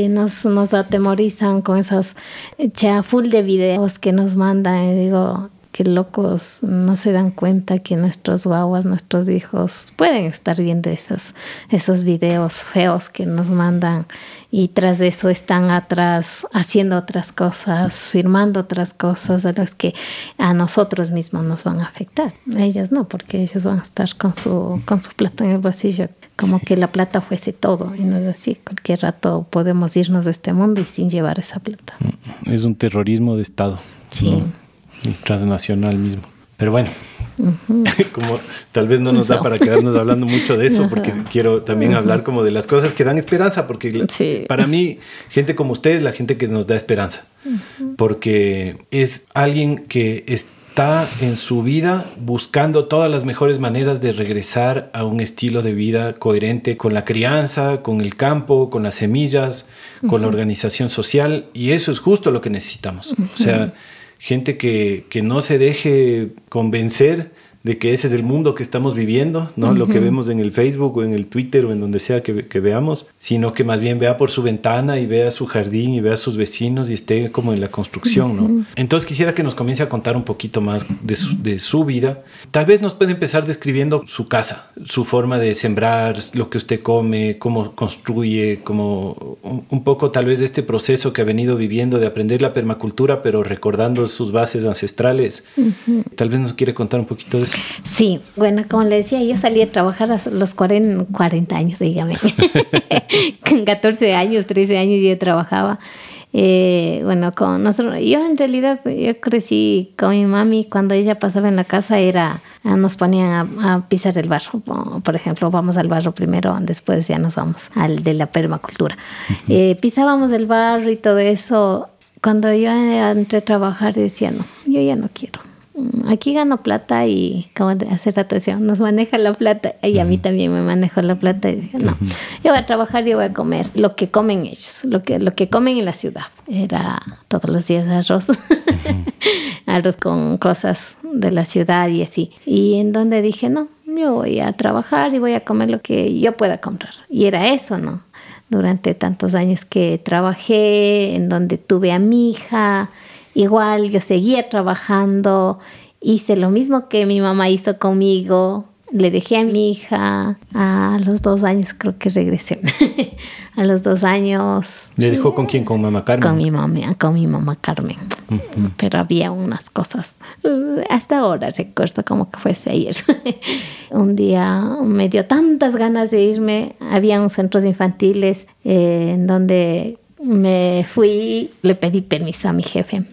nos, nos atemorizan con esos ya full de videos que nos mandan. Y digo, que locos no se dan cuenta que nuestros guaguas, nuestros hijos pueden estar viendo esos, esos videos feos que nos mandan y tras de eso están atrás haciendo otras cosas, firmando otras cosas a las que a nosotros mismos nos van a afectar. A ellos no, porque ellos van a estar con su, con su plata en el bolsillo como que la plata fuese todo y no es así, cualquier rato podemos irnos de este mundo y sin llevar esa plata. Es un terrorismo de Estado. Sí transnacional mismo. Pero bueno, como tal vez no nos da para quedarnos hablando mucho de eso, porque quiero también hablar como de las cosas que dan esperanza, porque para mí, gente como usted es la gente que nos da esperanza, porque es alguien que está en su vida buscando todas las mejores maneras de regresar a un estilo de vida coherente con la crianza, con el campo, con las semillas, con la organización social, y eso es justo lo que necesitamos. O sea, gente que, que no se deje convencer de que ese es el mundo que estamos viviendo, no lo que vemos en el Facebook o en el Twitter o en donde sea que, veamos, sino que más bien vea por su ventana y vea su jardín y vea a sus vecinos y esté como en la construcción, ¿no? Entonces quisiera que nos comience a contar un poquito más de su, de su vida. Tal vez nos puede empezar describiendo su casa, su forma de sembrar, lo que usted come, cómo construye, como un, poco tal vez de este proceso que ha venido viviendo de aprender la permacultura, pero recordando sus bases ancestrales. Tal vez nos quiere contar un poquito de eso. Sí, bueno, como le decía, yo salí a trabajar a los 40, 40 años, dígame. con 14 años, 13 años yo trabajaba. Eh, bueno, con nosotros, yo en realidad yo crecí con mi mami cuando ella pasaba en la casa era ah, nos ponían a, pisar el barro, por ejemplo, vamos al barro primero, después ya nos vamos al de la permacultura. Eh, pisábamos el barro y todo eso. Cuando yo entré a trabajar decía, no, yo ya no quiero aquí gano plata y como hace rato decía, nos maneja la plata y a mí también me manejo la plata y dije, no, yo voy a trabajar, yo voy a comer lo que comen ellos, lo que, lo que comen en la ciudad. Era todos los días arroz, arroz con cosas de la ciudad y así. Y en donde dije, no, yo voy a trabajar y voy a comer lo que yo pueda comprar. Y era eso, ¿no? Durante tantos años que trabajé, en donde tuve a mi hija, Igual yo seguía trabajando, hice lo mismo que mi mamá hizo conmigo, le dejé a mi hija a los dos años, creo que regresé. a los dos años. ¿Le dejó con quién? ¿Con mamá Carmen? Con mi mamá, con mi mamá Carmen. Pero había unas cosas. Hasta ahora recuerdo como que fuese ayer. un día me dio tantas ganas de irme. Había unos centros infantiles eh, en donde me fui, le pedí permiso a mi jefe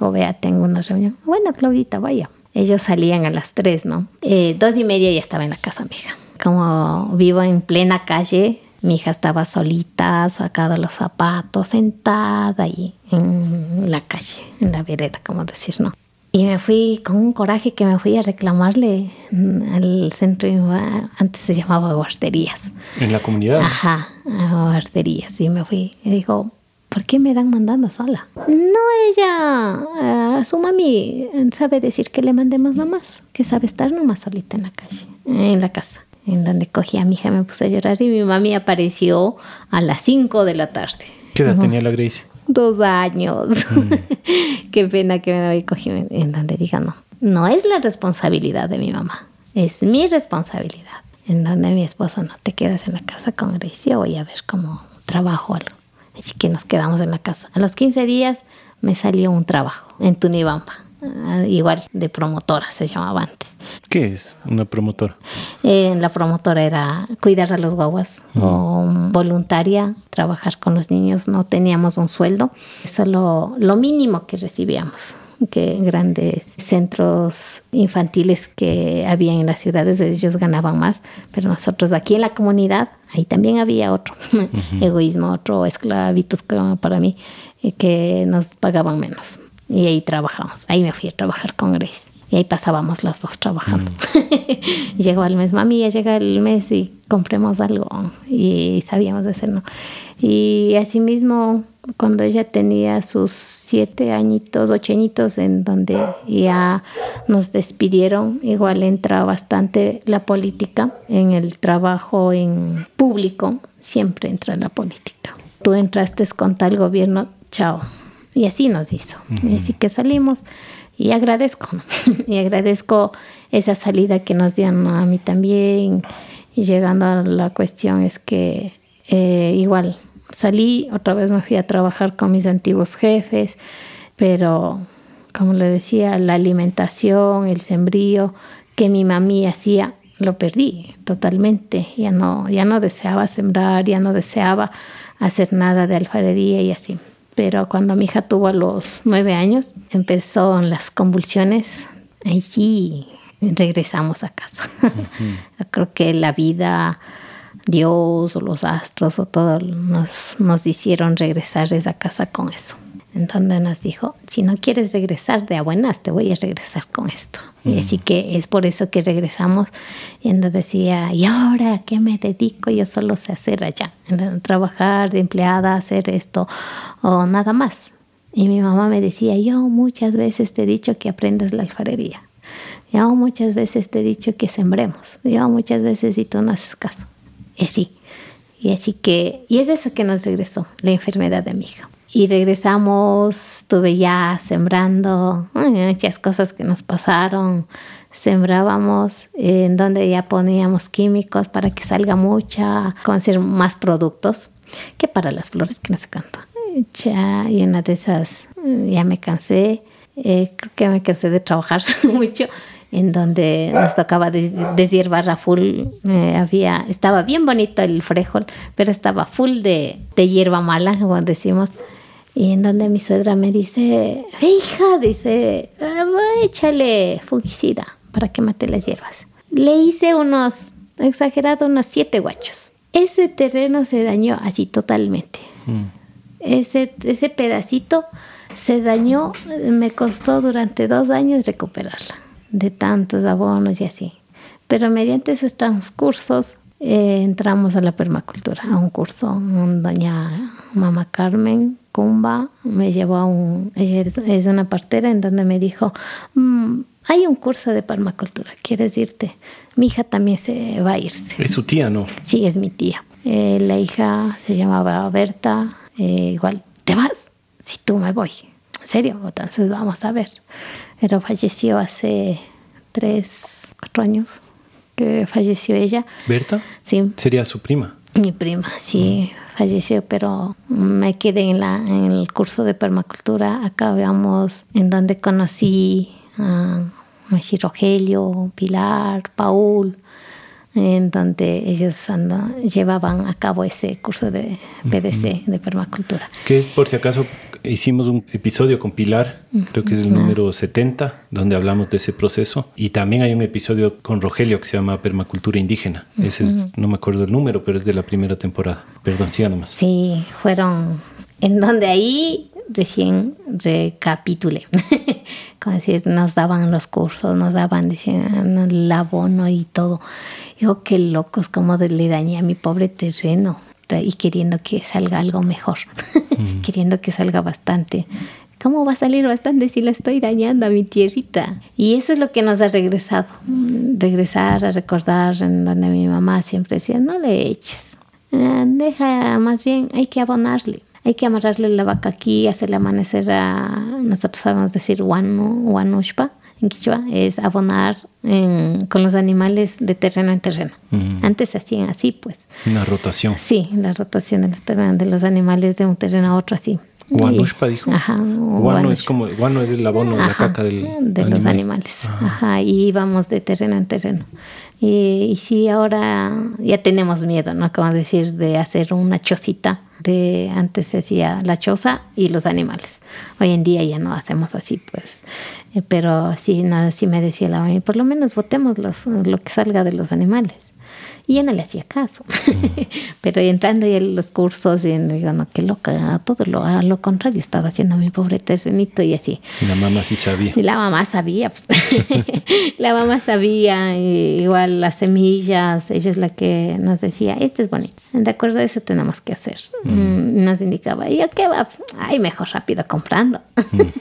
o vea, tengo una reunión. Bueno, Claudita, vaya. Ellos salían a las tres, ¿no? Eh, dos y media ya estaba en la casa mi hija. Como vivo en plena calle, mi hija estaba solita, sacado los zapatos, sentada ahí en la calle, en la vereda, como decir, ¿no? Y me fui con un coraje que me fui a reclamarle al centro, antes se llamaba guarderías. ¿En la comunidad? Ajá, a guarderías. Y me fui y dijo, ¿por qué me dan mandando sola? No, ella, a su mami sabe decir que le mandemos nomás, que sabe estar nomás solita en la calle, en la casa. En donde cogí a mi hija, me puse a llorar y mi mami apareció a las 5 de la tarde. ¿Qué edad tenía la Gracie? dos años. Mm. Qué pena que me voy cogí en donde diga no. No es la responsabilidad de mi mamá, es mi responsabilidad. En donde mi esposa no te quedas en la casa con Grecia, voy a ver cómo trabajo algo. Así que nos quedamos en la casa. A los 15 días me salió un trabajo en Tunibamba. Ah, igual de promotora se llamaba antes. ¿Qué es una promotora? Eh, la promotora era cuidar a los guaguas o voluntaria, trabajar con los niños. No teníamos un sueldo, solo lo mínimo que recibíamos que grandes centros infantiles que había en las ciudades, ellos ganaban más, pero nosotros aquí en la comunidad, ahí también había otro egoísmo, otro esclavitud para mí, eh, que nos pagaban menos. Y ahí trabajamos. Ahí me fui a trabajar con Grace. Y ahí pasábamos las dos trabajando. Mm. Llegó el mes, mami, ya llega el mes y compremos algo. Y sabíamos de hacerlo. Y asimismo, cuando ella tenía sus siete añitos, ocho añitos, en donde ya nos despidieron, igual entra bastante la política en el trabajo en público, siempre entra la política. Tú entraste con tal gobierno, chao y así nos hizo. Y así que salimos y agradezco, y agradezco esa salida que nos dieron a mí también. Y llegando a la cuestión es que eh, igual salí, otra vez me fui a trabajar con mis antiguos jefes, pero como le decía, la alimentación, el sembrío que mi mami hacía, lo perdí totalmente. Ya no, ya no deseaba sembrar, ya no deseaba hacer nada de alfarería y así pero cuando mi hija tuvo a los nueve años, empezó las convulsiones, ahí sí regresamos a casa. Creo que la vida, Dios o los astros o todo nos, nos hicieron regresar a esa casa con eso. Entonces nos dijo, si no quieres regresar de a buenas, te voy a regresar con esto. Y así que es por eso que regresamos. Y entonces decía, ¿y ahora qué me dedico? Yo solo sé hacer allá, trabajar de empleada, hacer esto o nada más. Y mi mamá me decía, yo muchas veces te he dicho que aprendas la alfarería. Yo muchas veces te he dicho que sembremos. Yo muchas veces y tú no haces caso. Y así. Y así que, y es eso que nos regresó, la enfermedad de mi hija y regresamos, estuve ya sembrando, muchas cosas que nos pasaron, sembrábamos en donde ya poníamos químicos para que salga mucha, hacer más productos, que para las flores que no se canta. Ya, y una de esas ya me cansé, eh, creo que me cansé de trabajar mucho en donde nos tocaba deshiervar a full. Eh, había, estaba bien bonito el frejol, pero estaba full de, de hierba mala, como decimos. Y en donde mi suegra me dice, hija, dice, ah, échale fungicida para que mate las hierbas. Le hice unos, exagerado, unos siete guachos. Ese terreno se dañó así totalmente. Mm. Ese, ese pedacito se dañó, me costó durante dos años recuperarla, de tantos abonos y así. Pero mediante esos transcursos eh, entramos a la permacultura, a un curso, un doña Mamá Carmen Cumba me llevó a un, ella es una partera en donde me dijo, mm, hay un curso de permacultura, ¿quieres irte? Mi hija también se va a irse. ¿Es su tía, no? Sí, es mi tía. Eh, la hija se llamaba Berta, eh, igual, ¿te vas? Si tú me voy. ¿En serio? Entonces vamos a ver. Pero falleció hace tres, cuatro años que falleció ella. ¿Berta? Sí. ¿Sería su prima? Mi prima, sí. Mm falleció, pero me quedé en, la, en el curso de permacultura. Acá veamos en donde conocí a, Rogelio, Pilar, Paul, en donde ellos llevaban a cabo ese curso de PDC, de permacultura. Que por si acaso, hicimos un episodio con Pilar, creo que es el número 70, donde hablamos de ese proceso. Y también hay un episodio con Rogelio que se llama Permacultura Indígena. Ese es, no me acuerdo el número, pero es de la primera temporada. Perdón, sigan nomás. Sí, fueron en donde ahí recién recapitulé. Como decir, nos daban los cursos, nos daban diciendo, el abono y todo. Yo, qué locos, como le dañé a mi pobre terreno y queriendo que salga algo mejor, mm. queriendo que salga bastante. ¿Cómo va a salir bastante si la estoy dañando a mi tierrita? Y eso es lo que nos ha regresado. Regresar a recordar en donde mi mamá siempre decía, no le eches. Ah, deja, más bien, hay que abonarle. Hay que amarrarle la vaca aquí, hacerle amanecer a, nosotros sabemos decir, wanu, wanushpa en Quichua es abonar con los animales de terreno en terreno. Antes se hacían así, pues. Una rotación. Sí, la rotación de los, de los animales de un terreno a otro así. Guanushpa dijo. Ajá. Guano es como guano es el abono de la caca del de los animales. Ajá. Y íbamos de terreno en terreno. Y, y sí, ahora ya tenemos miedo, ¿no? Como decir, de hacer una chocita de antes se hacía la choza y los animales. Hoy en día ya no hacemos así, pues. Eh, pero sí, nada, sí me decía la mamá, por lo menos votemos los, lo que salga de los animales. Y yo no le hacía caso. Pero entrando ya en los cursos, y digo, no, qué loca, todo lo, a lo contrario estaba haciendo mi pobre terrenito y así. Y la mamá sí sabía. Y la mamá sabía, pues. la mamá sabía, igual las semillas, ella es la que nos decía, esto es bonito, de acuerdo a eso tenemos que hacer. Mm. Mm, nos indicaba, ¿y yo qué va? Pues, ay, mejor rápido comprando.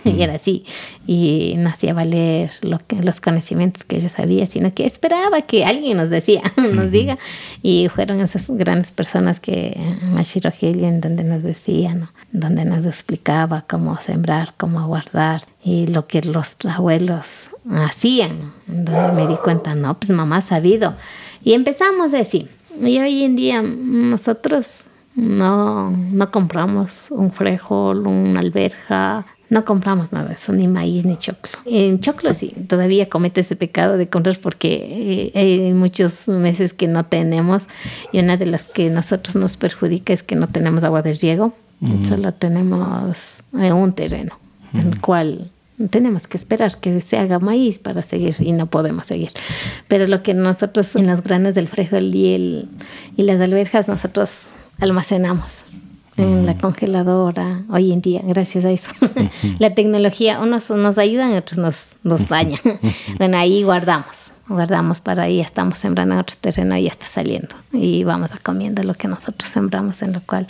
y era así. Y no hacía valer lo que, los conocimientos que ella sabía, sino que esperaba que alguien nos decía, nos diga y fueron esas grandes personas que Mashiro en donde nos decía, ¿no? donde nos explicaba cómo sembrar, cómo guardar y lo que los abuelos hacían. Donde me di cuenta, no, pues mamá ha sabido. Y empezamos a decir, y hoy en día nosotros no, no compramos un frijol, una alberja, no compramos nada de eso, ni maíz ni choclo. En choclo sí, todavía comete ese pecado de comprar porque eh, hay muchos meses que no tenemos y una de las que nosotros nos perjudica es que no tenemos agua de riego, solo tenemos eh, un terreno, en el cual tenemos que esperar que se haga maíz para seguir y no podemos seguir. Pero lo que nosotros en los granos del frijol y, el, y las alberjas nosotros almacenamos en la congeladora hoy en día, gracias a eso. la tecnología, unos nos ayudan, otros nos, nos dañan. bueno, ahí guardamos, guardamos para ahí, estamos sembrando en otro terreno y ya está saliendo. Y vamos a comiendo lo que nosotros sembramos, en lo cual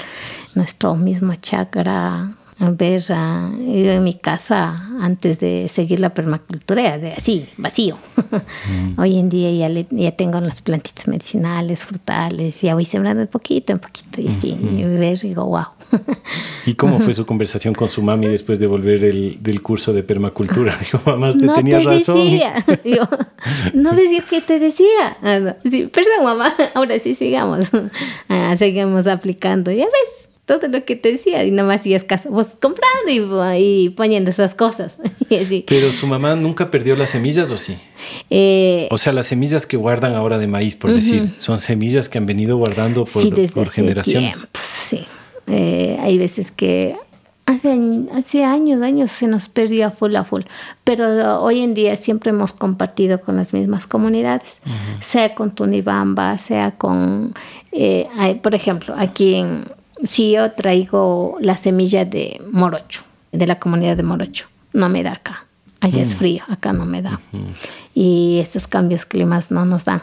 nuestro mismo chakra ver uh, yo en mi casa antes de seguir la permacultura de así vacío mm. hoy en día ya, ya tengo las plantitas medicinales frutales ya voy sembrando de poquito en poquito y así y ver digo wow ¿Y cómo fue su conversación con su mami después de volver el, del curso de permacultura? Dijo, mamá, te no tenía razón. Decía. Digo, no yo qué te decía. Ah, sí, perdón, mamá, ahora sí sigamos. Ah, seguimos aplicando. Ya ves, todo lo que te decía y nada más hacías caso, vos comprando y, poniendo esas cosas. Pero su mamá nunca perdió las semillas o sí? Eh, o sea, las semillas que guardan ahora de maíz, por decir, son semillas que han venido guardando por, sí, desde por generaciones. sí, eh, hay veces que hace, hace años, años se nos perdía full a full, pero hoy en día siempre hemos compartido con las mismas comunidades, sea con Tunibamba, sea con, eh, por ejemplo, aquí en si yo traigo la semilla de morocho, de la comunidad de morocho, no me da acá. Allá es mm. frío, acá no me da. Y estos cambios climas no nos dan.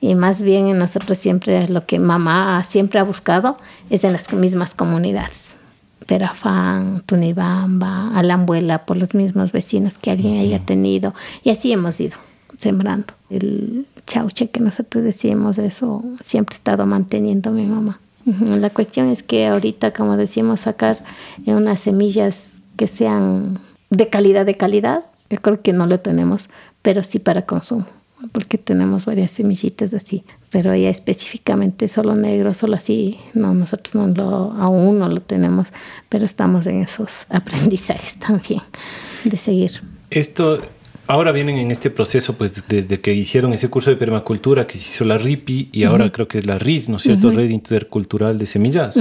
Y más bien nosotros siempre lo que mamá siempre ha buscado es en las mismas comunidades. Perafán, Tunibamba, Alambuela, por los mismos vecinos que alguien haya tenido. Y así hemos ido sembrando. El chauche que nosotros decimos, eso siempre ha estado manteniendo mi mamá. La cuestión es que ahorita, como decimos, sacar unas semillas que sean de calidad, de calidad, yo creo que no lo tenemos, pero sí para consumo, porque tenemos varias semillitas así, pero ya específicamente solo negro, solo así, no, nosotros no lo, aún no lo tenemos, pero estamos en esos aprendizajes también de seguir. Esto ahora vienen en este proceso, pues desde que hicieron ese curso de permacultura que se hizo la RIPI y ahora creo que es la RIS, ¿no es cierto? Red Intercultural de Semillas.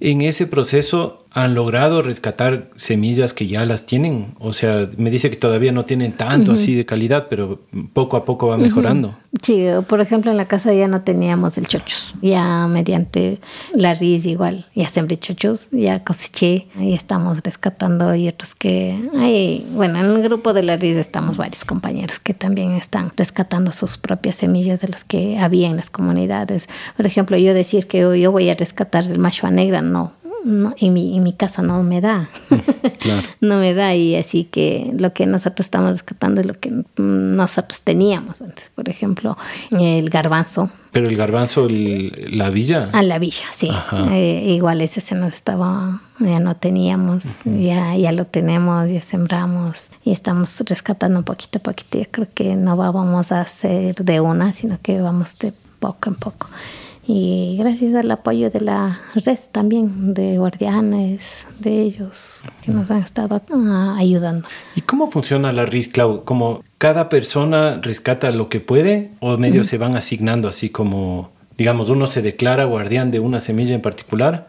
En ese proceso han logrado rescatar semillas que ya las tienen. O sea, me dice que todavía no tienen tanto así de calidad, pero poco a poco va mejorando. Sí, por ejemplo, en la casa ya no teníamos el chochos. Ya mediante la RIS igual, ya sembré chochos, ya coseché y estamos rescatando y otros que hay, bueno, en el grupo de la RIS estamos varios compañeros que también están rescatando sus propias semillas de los que había en las comunidades. Por ejemplo, yo decir que yo voy a rescatar el macho negra, no, no, en, mi, en mi casa no me da. no me da y así que lo que nosotros estamos rescatando es lo que nosotros teníamos antes. Por ejemplo, el garbanzo. Pero el garbanzo, la villa. Ah, la villa, sí. Eh, igual ese se nos estaba, ya no teníamos, ya, ya lo tenemos, ya sembramos y estamos rescatando un poquito a poquito. Yo creo que no vamos a hacer de una, sino que vamos de poco en poco y gracias al apoyo de la red también de guardianes de ellos que nos han estado ah, ayudando. ¿Y cómo funciona la RIS, Clau? ¿Como cada persona rescata lo que puede o medio se van asignando así como, digamos, uno se declara guardián de una semilla en particular?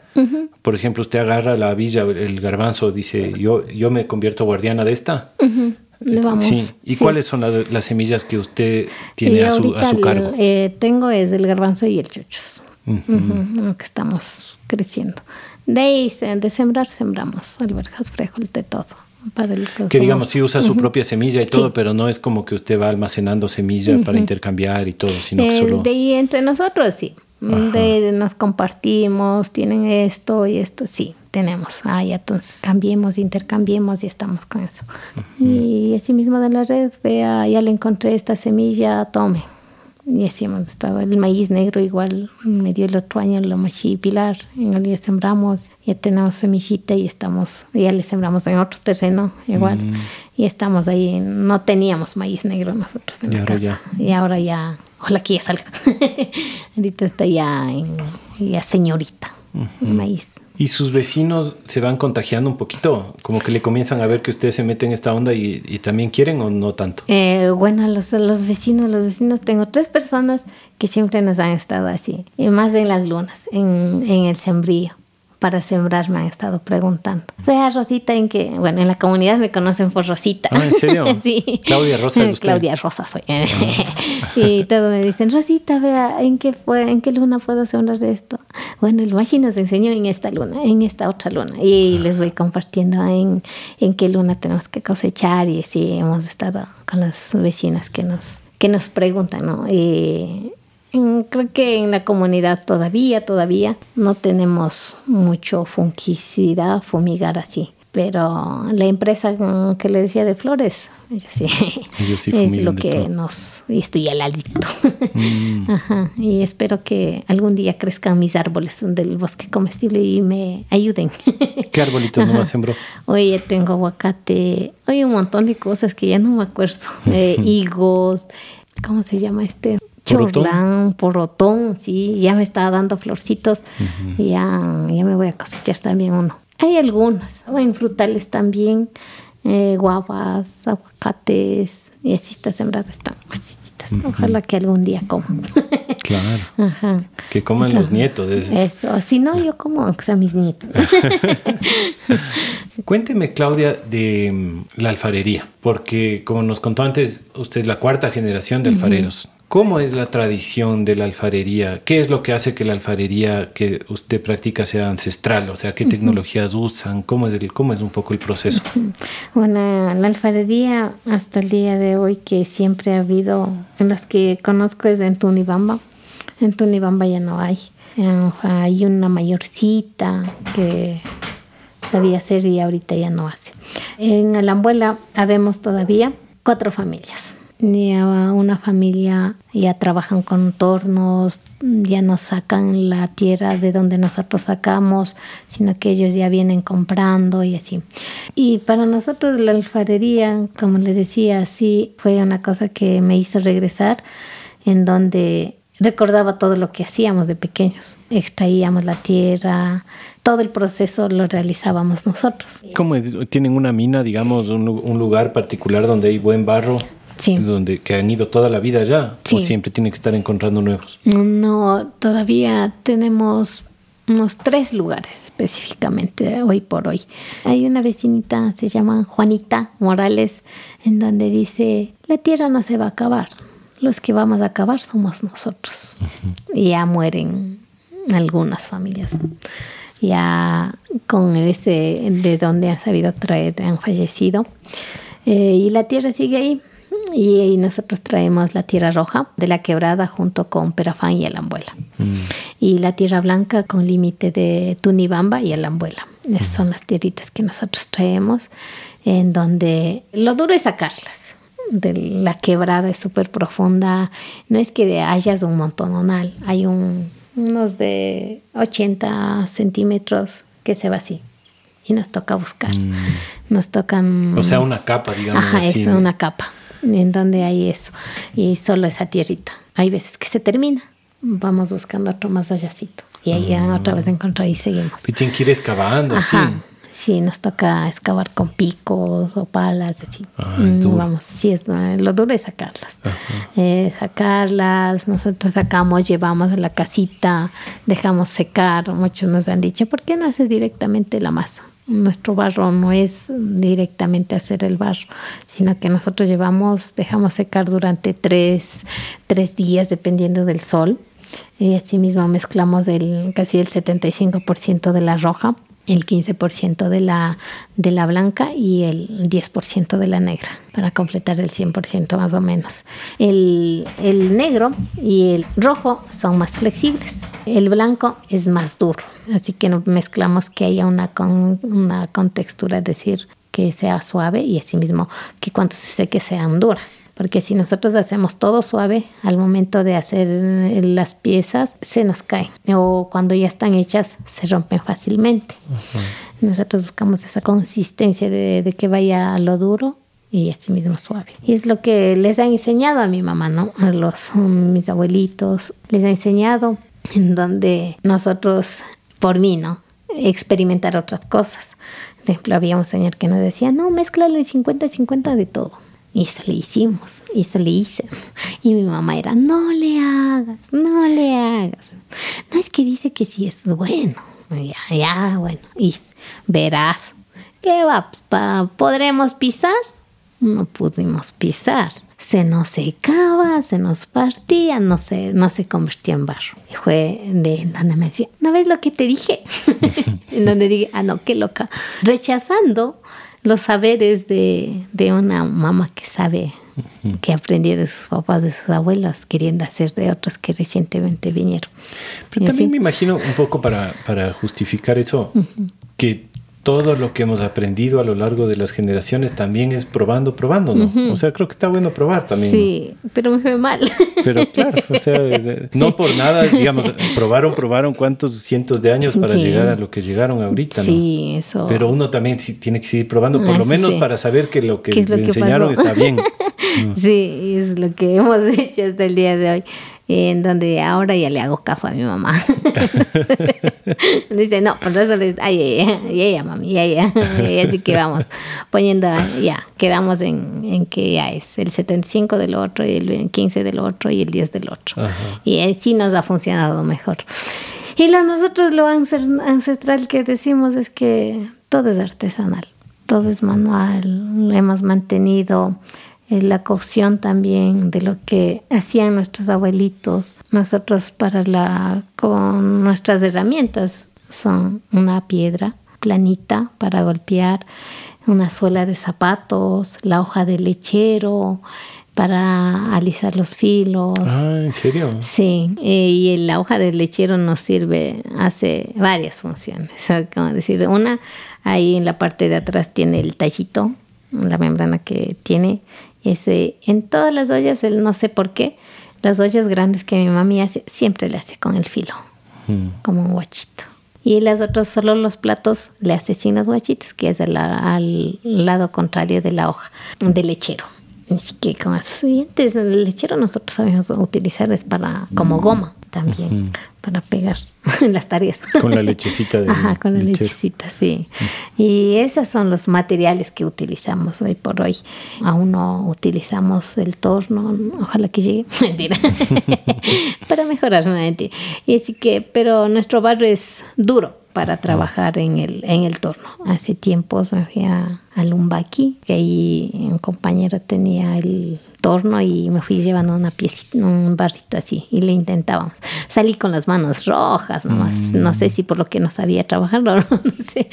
Por ejemplo, usted agarra la villa, el garbanzo, dice, yo, yo me convierto guardiana de esta. Sí. ¿Y cuáles son las, semillas que usted tiene a su, a su, cargo? Eh, tengo es el garbanzo y el chochos, que estamos creciendo. De ahí, de sembrar, sembramos alberjas, frijol, de todo. Para el que digamos, sí usa su propia semilla y todo, pero no es como que usted va almacenando semilla para intercambiar y todo, sino que eh, solo... De ahí entre nosotros, sí. De, nos compartimos, tienen esto y esto, sí, tenemos. Ah, ya entonces cambiemos, intercambiemos y estamos con eso. Y así mismo de la red, vea, ya le encontré esta semilla, tome. Y así hemos estado. El maíz negro igual me dio el otro año lo machí pilar. En el día sembramos, ya tenemos semillita y estamos, ya le sembramos en otro terreno igual. Mm. Y estamos ahí, no teníamos maíz negro nosotros en y la casa. Y ahora ya, ojalá que ya salga. Ahorita está ya en, ya señorita, maíz. ¿Y sus vecinos se van contagiando un poquito? Como que le comienzan a ver que usted se mete en esta onda y, también quieren o no tanto? Eh, bueno, los, los vecinos, los vecinos, tengo tres personas que siempre nos han estado así, más en las lunas, en, en el sembrío para sembrar me han estado preguntando. Vea Rosita en que, bueno, en la comunidad me conocen por Rosita. Ah, ¿en serio? sí. Claudia Rosa es usted. Claudia Rosa soy. Ah. y todos me dicen, Rosita, vea, ¿en qué, fue, ¿en qué luna puedo sembrar esto? Bueno, el Machi nos enseñó en esta luna, en esta otra luna. Y les voy compartiendo en, en qué luna tenemos que cosechar y así hemos estado con las vecinas que nos, que nos preguntan, ¿no? Y creo que en la comunidad todavía, todavía no tenemos mucho fungicida, fumigar así. Pero la empresa que le decía de flores, ellos sí, es lo que nos... Y estoy al ladito. Mm. Ajá, y espero que algún día crezcan mis árboles del bosque comestible y me ayuden. ¿Qué arbolitos no sembró? Oye, tengo aguacate, oye, un montón de cosas que ya no me acuerdo. Eh, higos, ¿cómo se llama este? Chorlán, porrotón, sí, ya me estaba dando florcitos y ya, ya me voy a cosechar también uno. Hay algunas, en frutales también, eh, guavas, aguacates, y así está sembrado, están Ojalá que algún día coman. Claro. Ajá. Que coman los nietos. Eso, si no, yo como sean mis nietos. Cuénteme, Claudia, de mm, la alfarería, porque como nos contó antes, usted es la cuarta generación de alfareros. ¿Cómo es la tradición de la alfarería? ¿Qué es lo que hace que la alfarería que usted practica sea ancestral? O sea, ¿qué tecnologías usan? ¿Cómo es, cómo es un poco el proceso? Bueno, la alfarería hasta el día de hoy que siempre ha habido, en las que conozco es en Tunibamba. En Tunibamba ya no hay. Hay una mayorcita que sabía hacer y ahorita ya no hace. En Alambuela habemos todavía cuatro familias ni a una familia ya trabajan con tornos, ya no sacan la tierra de donde nosotros sacamos, sino que ellos ya vienen comprando y así. Y para nosotros la alfarería, como le decía, sí fue una cosa que me hizo regresar, en donde recordaba todo lo que hacíamos de pequeños. Extraíamos la tierra, todo el proceso lo realizábamos nosotros. ¿Cómo es? ¿Tienen una mina, digamos, un lugar particular donde hay buen barro? Sí. Donde que han ido toda la vida ya. Sí. O siempre tienen que estar encontrando nuevos. No, todavía tenemos unos tres lugares específicamente hoy por hoy. Hay una vecinita, se llama Juanita Morales, en donde dice, la tierra no se va a acabar, los que vamos a acabar somos nosotros. Y ya mueren algunas familias. Ya con ese de donde han sabido traer, han fallecido. Eh, y la tierra sigue ahí. Y, y nosotros traemos la tierra roja de la quebrada junto con Perafán y Alambuela. Y la tierra blanca con límite de Tunibamba y Alambuela. Esas son las tierritas que nosotros traemos, en donde lo duro es sacarlas. De la quebrada es súper profunda. No es que hayas un montononal, hay un, unos de 80 centímetros que se va así. Y nos toca buscar. Nos tocan. O sea, una capa, digamos. Ajá, así, es ¿no? una capa en donde hay eso. Y solo esa tierrita. Hay veces que se termina. Vamos buscando otro más allácito. Y ahí Ah. otra vez encontrar y seguimos. Que ir excavando, Ajá. sí. Sí, nos toca excavar con picos o palas, así. Ah, es Mm, duro. Vamos, sí, es, lo duro es sacarlas. Eh, sacarlas, nosotros sacamos, llevamos a la casita, dejamos secar. Muchos nos han dicho, ¿por qué no haces directamente la masa? Nuestro barro no es directamente hacer el barro, sino que nosotros llevamos, dejamos secar durante tres, tres días, dependiendo del sol. Y asimismo mezclamos el, casi el 75% de la roja, el 15% de la, de la blanca y el 10% de la negra, para completar el 100% más o menos. El, el negro y el rojo son más flexibles. El blanco es más duro, así que mezclamos que haya una, con, una contextura, es decir, que sea suave y asimismo que cuando se seque sean duras. Porque si nosotros hacemos todo suave, al momento de hacer las piezas se nos caen. O cuando ya están hechas, se rompen fácilmente. Nosotros buscamos esa consistencia de, de que vaya a lo duro y así mismo suave. Y es lo que les ha enseñado a mi mamá, ¿no? A los mis abuelitos les ha enseñado en donde nosotros, por mí, ¿no? Experimentar otras cosas. Por ejemplo, había un señor que nos decía, no, mezclale 50-50 de todo. Y eso le hicimos, y eso le hice. Y mi mamá era, no le hagas, no le hagas. No es que dice que sí es bueno. Ya, ya, bueno. Y verás, ¿qué va? Pues, ¿Podremos pisar? No pudimos pisar. Se nos secaba, se nos partía, no se, no se convirtió en barro. Y fue de donde me decía, ¿no ves lo que te dije? en donde dije, ah, no, qué loca. Rechazando los saberes de, de una mamá que sabe, que aprendió de sus papás, de sus abuelos, queriendo hacer de otros que recientemente vinieron. Pero Y también así. me imagino un poco para, para justificar eso, que todo lo que hemos aprendido a lo largo de las generaciones también es probando, probando, ¿no? O sea, creo que está bueno probar también. ¿no? Sí, pero me fue mal. Pero claro, o sea, no por nada, digamos, probaron, probaron cuántos cientos de años para Sí. llegar a lo que llegaron ahorita, ¿no? Sí, eso. Pero uno también tiene que seguir probando, por Ah, lo menos sí. para saber que lo que ¿Qué es lo le enseñaron pasó? está bien. Sí, es lo que hemos hecho hasta el día de hoy, en donde ahora ya le hago caso a mi mamá. Dice, no, por eso le ay, ay, ay, ya, ya, mami, ya, ya, ya, así que vamos poniendo, ya, quedamos en, en que ya es el 75 del otro, y el 15 del otro y el 10 del otro. Ajá. Y así nos ha funcionado mejor. Y lo nosotros lo ancestral que decimos es que todo es artesanal, todo es manual, lo hemos mantenido la cocción también de lo que hacían nuestros abuelitos. Nosotros para la con nuestras herramientas son una piedra planita para golpear, una suela de zapatos, la hoja de lechero para alisar los filos. Ah, ¿en serio? Sí, eh, y la hoja del lechero nos sirve, hace varias funciones. Como decir, una, ahí en la parte de atrás tiene el tallito, la membrana que tiene. Ese, en todas las ollas, el no sé por qué, las ollas grandes que mi mami hace, siempre le hace con el filo, Mm. como un guachito. Y las otras, solo los platos, le hace sin los guachitos, que es al, al lado contrario de la hoja, del lechero. Así que con esos dientes, el lechero nosotros sabemos utilizar es para como goma también, para pegar las tareas. Con la lechecita de Ajá, con la lechecita, sí. Y esos son los materiales que utilizamos hoy por hoy. Aún no utilizamos el torno, ojalá que llegue, mentira, para mejorar nuevamente. Y así que, pero nuestro barrio es duro para trabajar en el, en el torno. Hace tiempos me fui a, a Lumbaki, que ahí un compañero tenía el torno y me fui llevando una piecita, un barrito así y le intentábamos. Salí con las manos rojas nomás, no sé si por lo que no sabía trabajar, no, sé.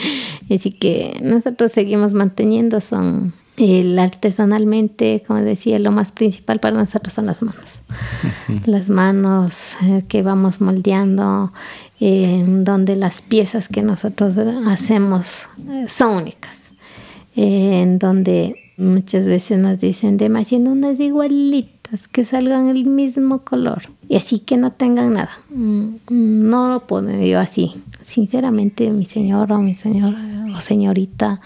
Así que nosotros seguimos manteniendo, son el artesanalmente, como decía, lo más principal para nosotros son las manos. Las manos eh, que vamos moldeando, en donde las piezas que nosotros hacemos eh, son únicas, en donde muchas veces nos dicen, de haciendo unas igualitas, que salgan el mismo color, y así que no tengan nada. Mm, no lo puedo yo así. Sinceramente, mi señor o mi señora o señorita,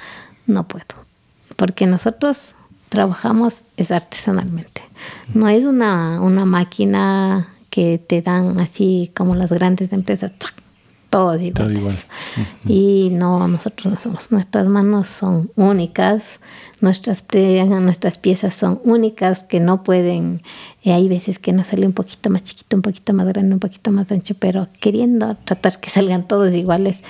no puedo, porque nosotros trabajamos es artesanalmente. No es una, una máquina que te dan así como las grandes empresas, todos iguales. igual. Y no, nosotros no somos, nuestras manos son únicas, nuestras, nuestras piezas son únicas que no pueden, eh, hay veces que nos sale un poquito más chiquito, un poquito más grande, un poquito más ancho, pero queriendo tratar que salgan todos iguales,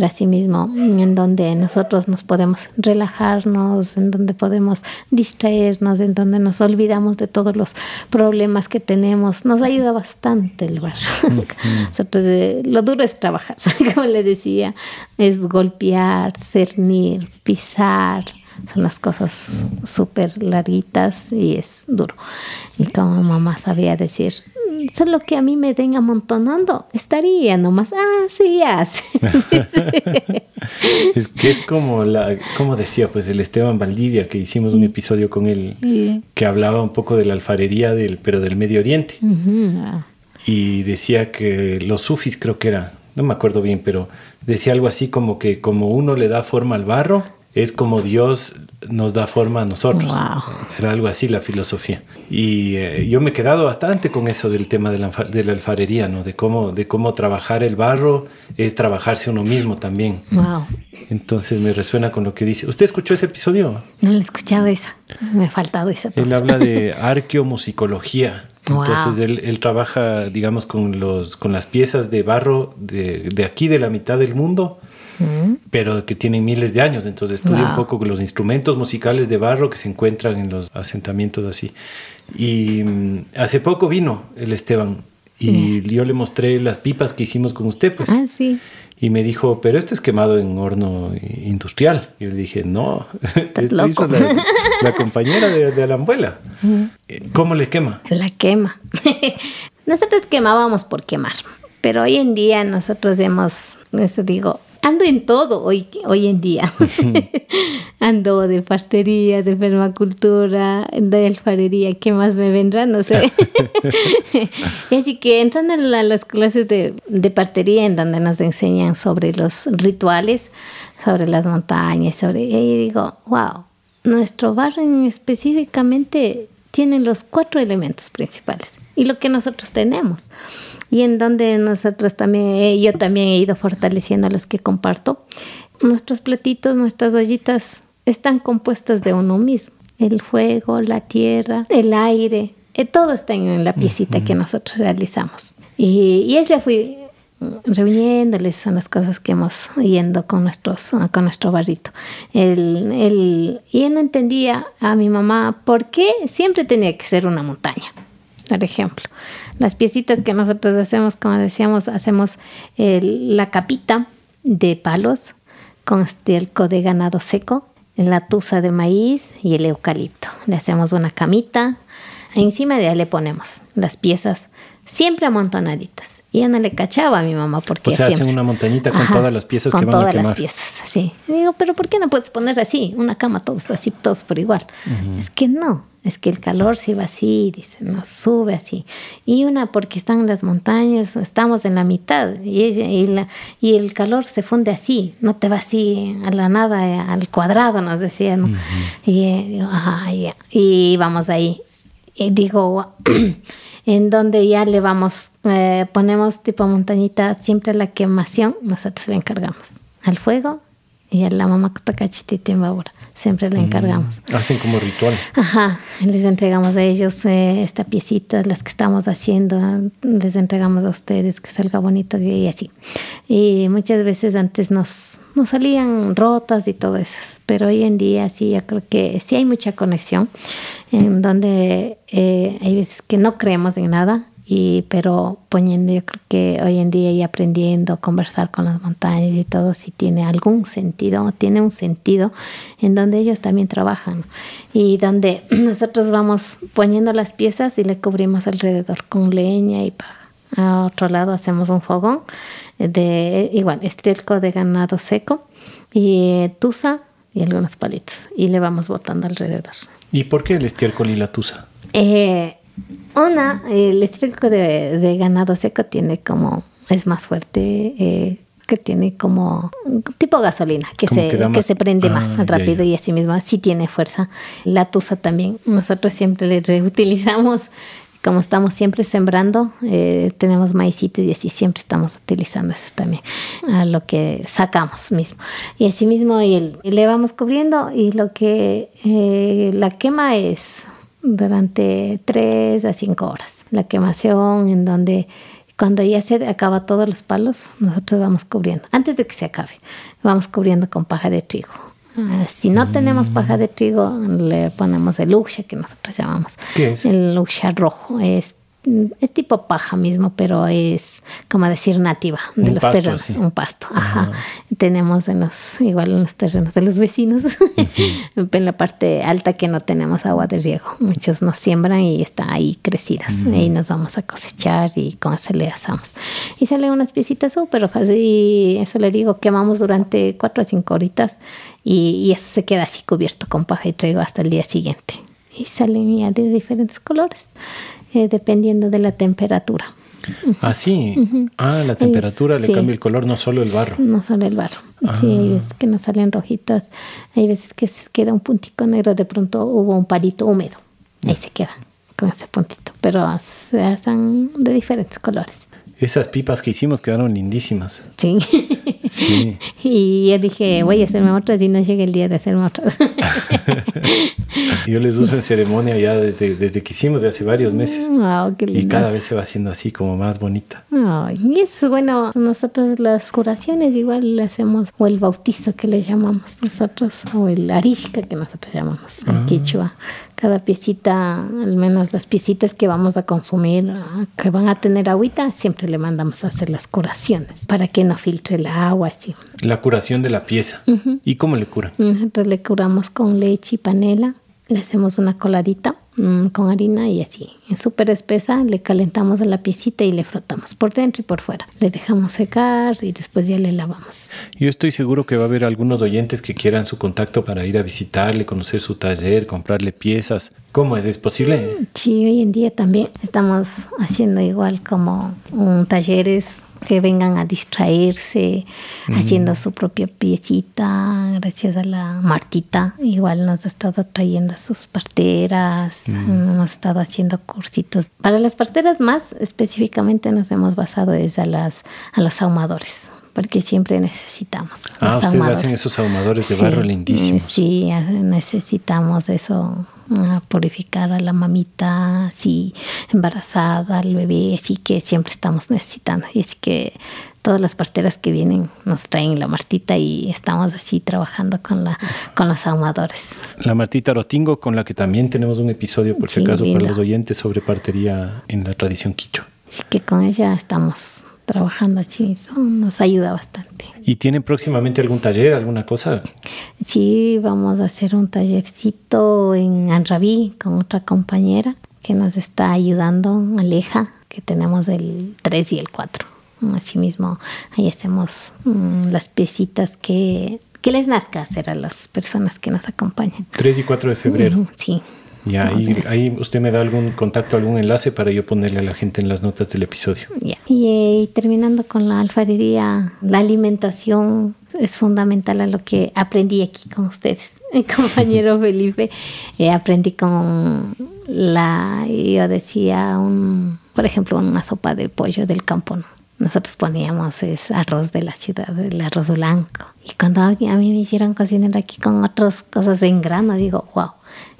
así mismo, en donde nosotros nos podemos relajarnos, en donde podemos distraernos, en donde nos olvidamos de todos los problemas que tenemos, nos ayuda bastante el barro. lo duro es trabajar, como le decía, es golpear, cernir, pisar, son las cosas súper larguitas y es duro. Y como mamá sabía decir, solo que a mí me den amontonando, estaría nomás, ah, sí, hace. es que es como la, como decía pues el Esteban Valdivia, que hicimos un episodio con él, que hablaba un poco de la alfarería, del, pero del Medio Oriente. Y decía que los sufis creo que era, no me acuerdo bien, pero decía algo así como que como uno le da forma al barro, es como Dios nos da forma a nosotros. Era algo así la filosofía. Y eh, yo me he quedado bastante con eso del tema de la, de la, alfarería, ¿no? De cómo, de cómo trabajar el barro es trabajarse uno mismo también. Wow. Entonces me resuena con lo que dice. ¿Usted escuchó ese episodio? No he escuchado esa. Me ha faltado esa. Él habla de arqueomusicología. Entonces él, él, trabaja, digamos, con, los, con las piezas de barro de, de aquí, de la mitad del mundo, pero que tienen miles de años. Entonces estudia un poco los instrumentos musicales de barro que se encuentran en los asentamientos así. Y mm, hace poco vino el Esteban y yo le mostré las pipas que hicimos con usted, pues. Ah, sí. Y me dijo, pero esto es quemado en horno industrial. Y yo le dije, no, esto hizo la, compañera de, de la abuela. ¿Cómo le quema? La quema. nosotros quemábamos por quemar, pero hoy en día nosotros hemos, eso digo, ando en todo hoy, hoy en día. ando de pastería, de permacultura, de alfarería, ¿qué más me vendrá? No sé. Así que entran en las clases de, de partería en donde nos enseñan sobre los rituales, sobre las montañas, sobre... Y digo, wow, nuestro barrio específicamente tiene los cuatro elementos principales y lo que nosotros tenemos. Y en donde nosotros también, yo también he ido fortaleciendo a los que comparto. Nuestros platitos, nuestras ollitas están compuestas de uno mismo. El fuego, la tierra, el aire, eh, todo está en la piecita que nosotros realizamos. Y, y ese fui reuniéndoles son las cosas que hemos yendo con nuestros con nuestro barrito el, el, y él no entendía a mi mamá por qué siempre tenía que ser una montaña por ejemplo. Las piecitas que nosotros hacemos, como decíamos, hacemos la capita de palos con estiércol de ganado seco, la tusa de maíz y el eucalipto. Le hacemos una camita, encima de ahí le ponemos las piezas siempre amontonaditas. Y yo no le cachaba a mi mamá porque O sea, hacen una montañita con todas las piezas con que van a todas quemar. las piezas, sí. Y digo, pero ¿por qué no puedes poner así, una cama todos así, todos por igual? Es que no, es que el calor se va así, dice, nos sube así. Y una porque están en las montañas, estamos en la mitad y, ella, y, la, y el calor se funde así, no te va así a la nada, eh, al cuadrado, nos decían. ¿no? Y eh, digo, ajá, ya. y vamos ahí. Y digo, en donde ya le vamos, eh, ponemos tipo montañita siempre la quemación, nosotros le encargamos al fuego y a la mamá Cachitita en Babura, siempre le encargamos. Hacen como ritual. Ajá, les entregamos a ellos eh, esta piecita, las que estamos haciendo, les entregamos a ustedes que salga bonito y así. Y muchas veces antes nos, nos salían rotas y todo eso, pero hoy en día sí, yo creo que sí hay mucha conexión, en donde eh, hay veces que no creemos en nada, y pero poniendo yo creo que hoy en día y aprendiendo a conversar con las montañas y todo si tiene algún sentido tiene un sentido en donde ellos también trabajan y donde nosotros vamos poniendo las piezas y le cubrimos alrededor con leña y paja a otro lado hacemos un fogón de igual estrielco de ganado seco y tusa y algunos palitos y le vamos botando alrededor ¿Y por qué el estiércol y la tusa? eh, una, el estrielco de, de, ganado seco tiene como, es más fuerte, eh, que tiene como tipo gasolina, que, se, que, que, se prende ah, más rápido ya, ya. y así mismo sí tiene fuerza. La tusa también, nosotros siempre le reutilizamos, como estamos siempre sembrando, eh, tenemos maicito y así siempre estamos utilizando eso también, a lo que sacamos mismo. Y así mismo y el, le vamos cubriendo y lo que eh, la quema es durante 3 a 5 horas. La quemación en donde cuando ya se acaba todos los palos, nosotros vamos cubriendo. Antes de que se acabe, vamos cubriendo con paja de trigo. Uh, si no mm. tenemos paja de trigo, le ponemos el uxa que nosotros llamamos. ¿Qué es? El uxa rojo. Es es tipo paja mismo, pero es como decir nativa de un los pasto, terrenos, sí. un pasto. Ajá. Tenemos en los, igual en los terrenos de los vecinos, uh -huh. en la parte alta que no tenemos agua de riego. Muchos nos siembran y está ahí crecidas. Uh -huh. Y nos vamos a cosechar y con eso le asamos. Y salen unas piecitas súper fácil y eso le digo, quemamos durante cuatro a cinco horitas y, y eso se queda así cubierto con paja y trigo hasta el día siguiente. Y salen ya de diferentes colores eh, dependiendo de la temperatura. Ah, sí. Uh -huh. Ah, la temperatura le sí. cambia el color, no solo el barro. No solo el barro. Ah. Sí, hay veces que nos salen rojitas, hay veces que se queda un puntico negro, de pronto hubo un palito húmedo, ahí se queda con ese puntito, pero se hacen de diferentes colores. Esas pipas que hicimos quedaron lindísimas. Sí. sí. Y yo dije, voy a hacerme otras y no llega el día de hacerme otras. yo les uso en ceremonia ya desde, desde que hicimos, de hace varios meses. Wow, qué y cada vez se va haciendo así como más bonita. Oh, y eso, bueno, nosotros las curaciones igual le hacemos, o el bautizo que le llamamos nosotros, o el arishka que nosotros llamamos en ah. quichua cada piecita, al menos las piecitas que vamos a consumir, ah, que van a tener agüita, siempre le mandamos a hacer las curaciones para que no filtre el agua. Así. La curación de la pieza. Uh -huh. ¿Y cómo le curan? Nosotros le curamos con leche y panela, le hacemos una coladita mmm, con harina y así, en súper espesa, le calentamos la piecita y le frotamos por dentro y por fuera. Le dejamos secar y después ya le lavamos. Yo estoy seguro que va a haber algunos oyentes que quieran su contacto para ir a visitarle, conocer su taller, comprarle piezas. ¿Cómo es? ¿Es posible? Sí, hoy en día también estamos haciendo igual como um, talleres que vengan a distraerse haciendo su propia piecita gracias a la Martita igual nos ha estado trayendo sus parteras mm. hemos estado haciendo cursitos. Para las parteras más específicamente nos hemos basado es a las a los ahumadores porque siempre necesitamos. Ah, ustedes ahumadores. hacen esos ahumadores de sí, barro lindísimos. Sí, necesitamos eso, a purificar a la mamita, así embarazada, al bebé, así que siempre estamos necesitando. Y así que todas las parteras que vienen nos traen la martita y estamos así trabajando con, la, con los ahumadores. La martita rotingo, con la que también tenemos un episodio, por si sí, acaso, para los oyentes sobre partería en la tradición quicho. Así que con ella estamos trabajando así, eso nos ayuda bastante. ¿Y tienen próximamente algún taller, alguna cosa? Sí, vamos a hacer un tallercito en Anrabí con otra compañera que nos está ayudando, Aleja, que tenemos el 3 y el 4. Asimismo, ahí hacemos mm, las piecitas que, que les nazca hacer a las personas que nos acompañan. 3 y 4 de febrero. Sí. Ya, ahí, ahí, usted me da algún contacto, algún enlace para yo ponerle a la gente en las notas del episodio. Ya. Y, terminando con la alfarería, la alimentación es fundamental a lo que aprendí aquí con ustedes. Mi compañero Felipe, eh, aprendí con la, yo decía, un, por ejemplo, una sopa de pollo del campo. Nosotros poníamos es arroz de la ciudad, el arroz blanco. Y cuando a mí me hicieron cocinar aquí con otras cosas en grano, digo, wow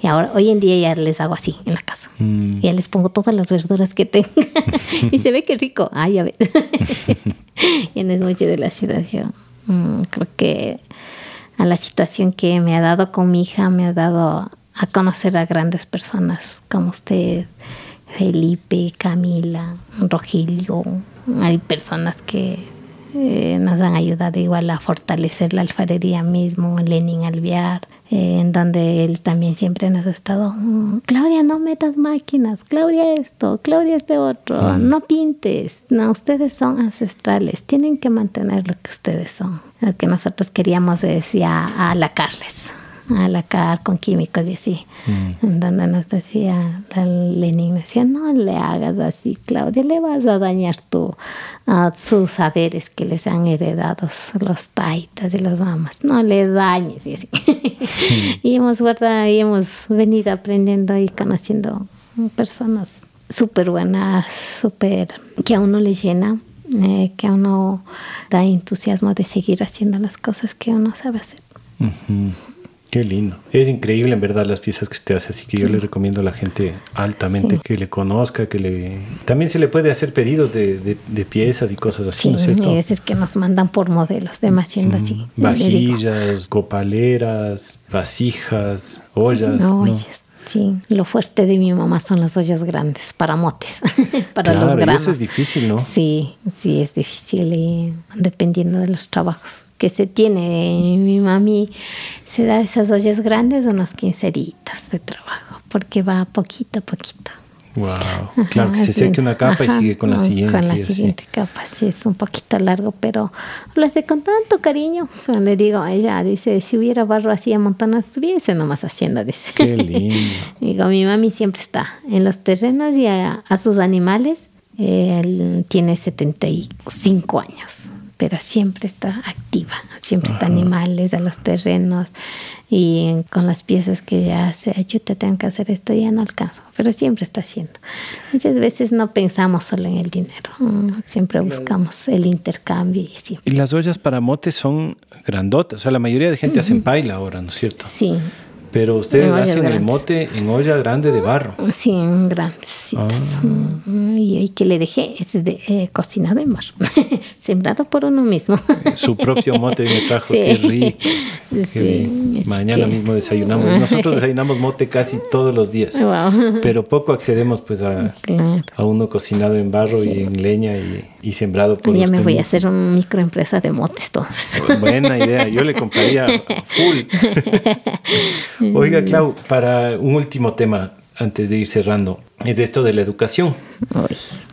y ahora, hoy en día ya les hago así en la casa. Mm. Ya les pongo todas las verduras que tenga. y se ve que rico. Ah, ya ves. y no es mucho de la ciudad. Yo mm, creo que a la situación que me ha dado con mi hija, me ha dado a conocer a grandes personas como usted, Felipe, Camila, Rogelio. Hay personas que eh, nos han ayudado igual a fortalecer la alfarería mismo, Lenin Alviar eh, en donde él también siempre nos ha estado, mm, Claudia, no metas máquinas, Claudia esto, Claudia este otro, no pintes, no, ustedes son ancestrales, tienen que mantener lo que ustedes son. Lo que nosotros queríamos decía a la Carles a la car con químicos y así. Mm. Donde nos decía, Lenin decía, no le hagas así, Claudia, le vas a dañar tu, sus saberes que les han heredado los taitas y los mamas. No le dañes y así. y hemos guardado, y hemos venido aprendiendo y conociendo personas súper buenas, súper, que a uno le llena. Eh, que a uno da entusiasmo de seguir haciendo las cosas que uno sabe hacer. Qué lindo. Es increíble en verdad las piezas que usted hace, así que yo le recomiendo a la gente altamente que le conozca, que le... También se le puede hacer pedidos de, de, piezas y cosas así, ¿no es cierto? Sí, es que nos mandan por modelos, demasiado así. Vajillas, copaleras, vasijas, ollas. No, ollas. Sí, lo fuerte de mi mamá son las ollas grandes para motes, para los granos. eso es difícil, ¿no? Sí, sí, es difícil y dependiendo de los trabajos que se tiene. Mi mami se da esas ollas grandes unas quinceritas de trabajo, porque va poquito a poquito. Wow, claro, que se seque una capa y sigue con la siguiente. Con la siguiente capa, sí, es un poquito largo, pero lo hace con tanto cariño. Le digo a ella, dice, si hubiera barro así a montanas, estuviese nomás haciendo, dice. Qué lindo. digo, mi mami siempre está en los terrenos y a, sus animales. Él tiene 75 años pero siempre está activa, siempre está animales a los terrenos y con las piezas que ya hace, yo te tengo que hacer esto, ya no alcanzo, pero siempre está haciendo. Muchas veces no pensamos solo en el dinero, siempre buscamos el intercambio y así. Y las ollas para motes son grandotas, o sea, la mayoría de gente hace paila ahora, ¿no es cierto? Sí, pero ustedes hacen el mote en olla grande de barro. Sí, en grandes. Ah. Y, que le dejé es de, eh, cocinado en barro, sembrado por uno mismo. Su propio mote me trajo, qué rico. sí, Mañana mismo desayunamos. Nosotros desayunamos mote casi todos los días, pero poco accedemos pues a, a uno cocinado en barro y en leña y, y sembrado por Ya me voy a hacer una microempresa de motes entonces. Buena idea, yo le compraría full. Oiga, Clau, para un último tema, antes de ir cerrando, es esto de la educación.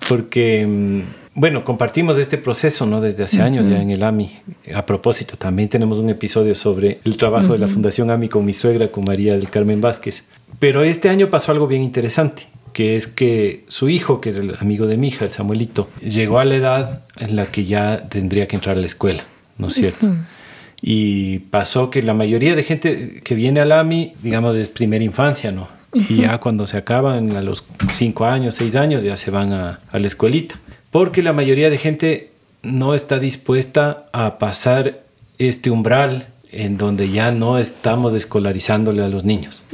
Porque, mm, bueno, compartimos este proceso, ¿no? Desde hace años ya en el AMI. A propósito, también tenemos un episodio sobre el trabajo de la Fundación AMI con mi suegra, con María del Carmen Vázquez. Pero este año pasó algo bien interesante que es que su hijo, que es el amigo de mi hija, el Samuelito, llegó a la edad en la que ya tendría que entrar a la escuela, ¿no es cierto? Y pasó que la mayoría de gente que viene al AMI, digamos, es primera infancia, ¿no? Y ya cuando se acaban a los cinco años, seis años, ya se van a, a la escuelita. Porque la mayoría de gente no está dispuesta a pasar este umbral en donde ya no estamos escolarizándole a los niños.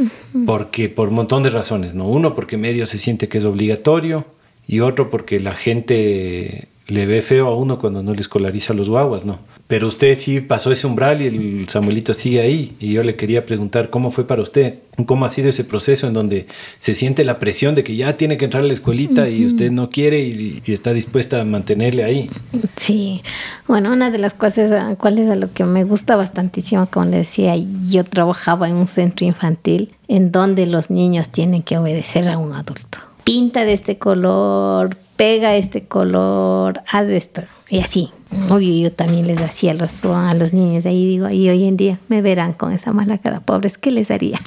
Porque por un montón de razones, ¿no? Uno, porque medio se siente que es obligatorio y otro porque la gente le ve feo a uno cuando no le escolariza a los guaguas, ¿no? Pero usted sí pasó ese umbral y el Samuelito sigue ahí. Y yo le quería preguntar cómo fue para usted, cómo ha sido ese proceso en donde se siente la presión de que ya tiene que entrar a la escuelita y usted no quiere y, está dispuesta a mantenerle ahí. Sí, bueno, una de las cosas, cuál es a lo que me gusta bastantísimo, como le decía, yo trabajaba en un centro infantil en donde los niños tienen que obedecer a un adulto pinta de este color, pega este color, haz esto. Y así. Obvio, yo también les hacía los, a los niños. Ahí digo, y hoy en día me verán con esa mala cara. Pobres, ¿qué les haría?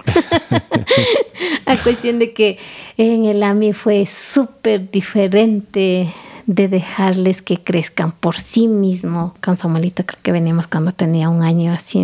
a cuestión de que en el AMI fue súper diferente de dejarles que crezcan por sí mismo. Con Samuelito creo que venimos cuando tenía un año así.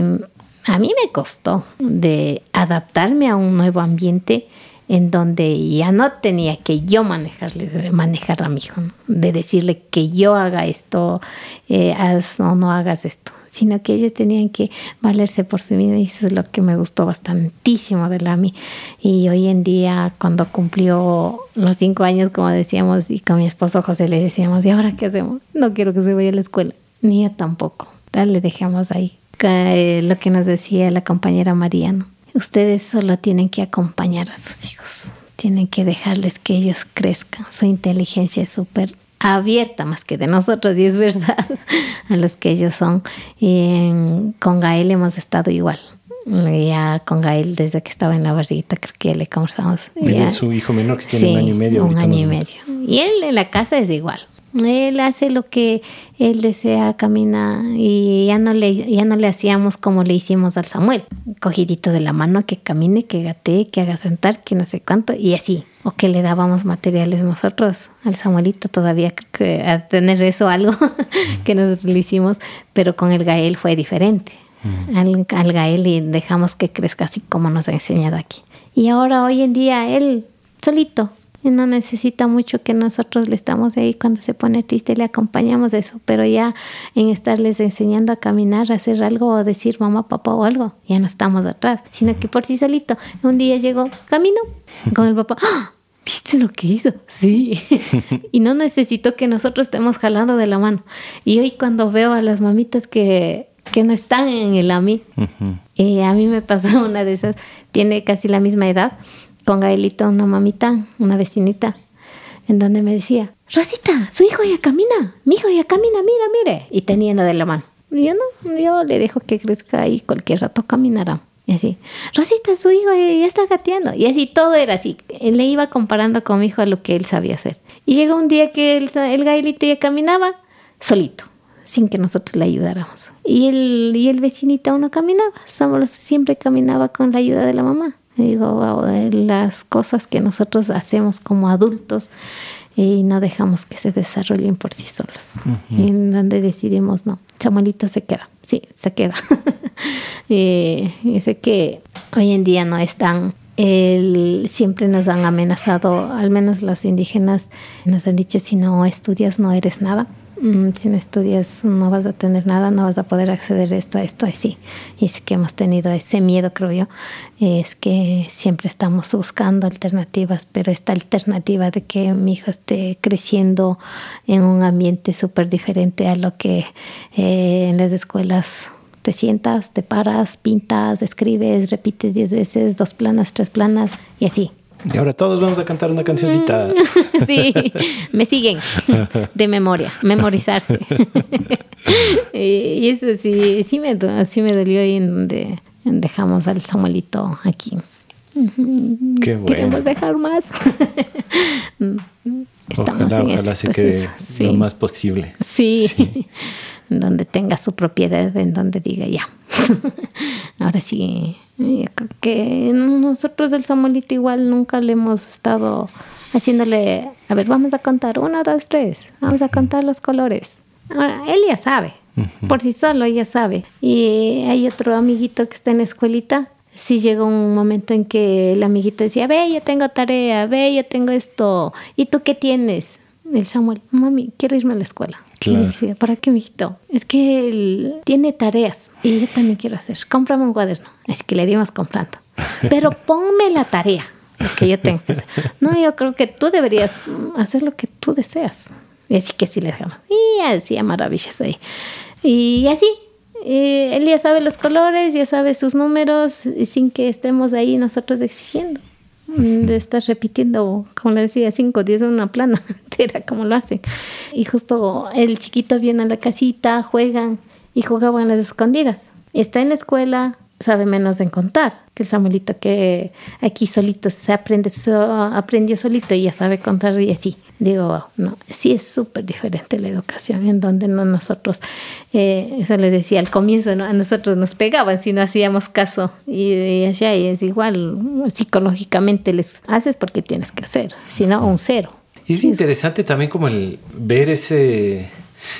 A mí me costó de adaptarme a un nuevo ambiente en donde ya no tenía que yo manejarle, manejar a mi hijo, de decirle que yo haga esto, eh, haz o no hagas esto, sino que ellos tenían que valerse por sí mismos y eso es lo que me gustó bastantísimo de Lami. Y hoy en día, cuando cumplió los cinco años, como decíamos, y con mi esposo José le decíamos, ¿y ahora qué hacemos? No quiero que se vaya a la escuela, ni yo tampoco. Tal, le dejamos ahí. lo que nos decía la compañera Mariano Ustedes solo tienen que acompañar a sus hijos. Tienen que dejarles que ellos crezcan. Su inteligencia es súper abierta más que de nosotros y es verdad a los que ellos son. Y con Gael hemos estado igual. Ya con Gael desde que estaba en la barriguita creo que le conversamos. es su hijo menor que tiene un año y medio. Un año y medio. Y él en la casa es igual. Él hace lo que él desea, camina y ya no le, ya no le hacíamos como le hicimos al Samuel, cogidito de la mano, que camine, que gatee, que haga sentar, que no sé cuánto, y así. O que le dábamos materiales nosotros al Samuelito todavía, creo que a tener eso algo que nosotros le hicimos, pero con el Gael fue diferente. Al, al Gael y dejamos que crezca así como nos ha enseñado aquí. Y ahora hoy en día él solito no necesita mucho que nosotros le estamos ahí cuando se pone triste, le acompañamos eso, pero ya en estarles enseñando a caminar, a hacer algo o decir mamá, papá o algo, ya no estamos atrás, sino que por sí solito. Un día llegó, camino con el papá. ¡Ah! ¿Viste lo que hizo? Sí. y no necesito que nosotros estemos jalando de la mano. Y hoy cuando veo a las mamitas que, que no están en el AMI, eh, a mí me pasó una de esas, tiene casi la misma edad, con Gaelito, una mamita, una vecinita, en donde me decía, Rosita, su hijo ya camina, mi hijo ya camina, mira, mire, y teniendo de la mano. Yo no, yo le dejo que crezca y cualquier rato caminará. Y así, Rosita, su hijo ya, está gateando. Y así todo era así. Le iba comparando con mi hijo a lo que él sabía hacer. Y llegó un día que el, el Gaelito ya caminaba solito, sin que nosotros le ayudáramos. Y el, y el vecinito aún no caminaba, siempre caminaba con la ayuda de la mamá. Digo, las cosas que nosotros hacemos como adultos y no dejamos que se desarrollen por sí solos. En donde decidimos, no, Samuelito se queda. Sí, se queda. y, sé que hoy en día no están el, siempre nos han amenazado, al menos los indígenas nos han dicho, si no estudias no eres nada. Mm, si no estudias no vas a tener nada, no vas a poder acceder a esto, a esto, así. Y es que hemos tenido ese miedo, creo yo, es que siempre estamos buscando alternativas, pero esta alternativa de que mi hijo esté creciendo en un ambiente súper diferente a lo que eh, en las escuelas te sientas, te paras, pintas, escribes, repites diez veces, dos planas, tres planas y así. Y ahora todos vamos a cantar una cancioncita. sí, me siguen de memoria, memorizarse. y eso sí, sí me, sí me dolió ahí en donde dejamos al Samuelito aquí. Qué bueno. Queremos dejar más. Estamos ojalá, en ojalá se quede lo más posible. Sí, sí. donde tenga su propiedad, en donde diga ya. Ahora sí creo que nosotros del Samuelito igual nunca le hemos estado haciéndole, a ver, vamos a contar, uno, dos, tres, vamos a contar los colores. Ahora, él ya sabe, por sí solo ya sabe. Y hay otro amiguito que está en la escuelita. Sí llegó un momento en que el amiguito decía, ve, yo tengo tarea, ve, yo tengo esto. ¿Y tú qué tienes? El Samuel, mami, quiero irme a la escuela. Y decía, ¿para qué, mijito? Es que él tiene tareas y yo también quiero hacer. Cómprame un cuaderno. Así que le dimos comprando. Pero ponme la tarea, lo que yo tengo que hacer. No, yo creo que tú deberías hacer lo que tú deseas. Y así que sí le dejamos. Y hacía maravillas ahí. Y así, él ya sabe los colores, ya sabe sus números, sin que estemos ahí nosotros exigiendo de estar repitiendo, como le decía, 5 10 en una plana entera, como lo hacen. Y justo el chiquito viene a la casita, juegan y jugaban las escondidas. Está en la escuela, sabe menos en contar, que el Samuelito que aquí solito se aprende, aprendió solito y ya sabe contar y así. Digo, no, sí es súper diferente la educación, en donde no nosotros, eh, eso le decía al comienzo, ¿no? a nosotros nos pegaban si no hacíamos caso. Y, allá es igual, psicológicamente les haces porque tienes que hacer, si no, un cero. Es interesante también como el ver ese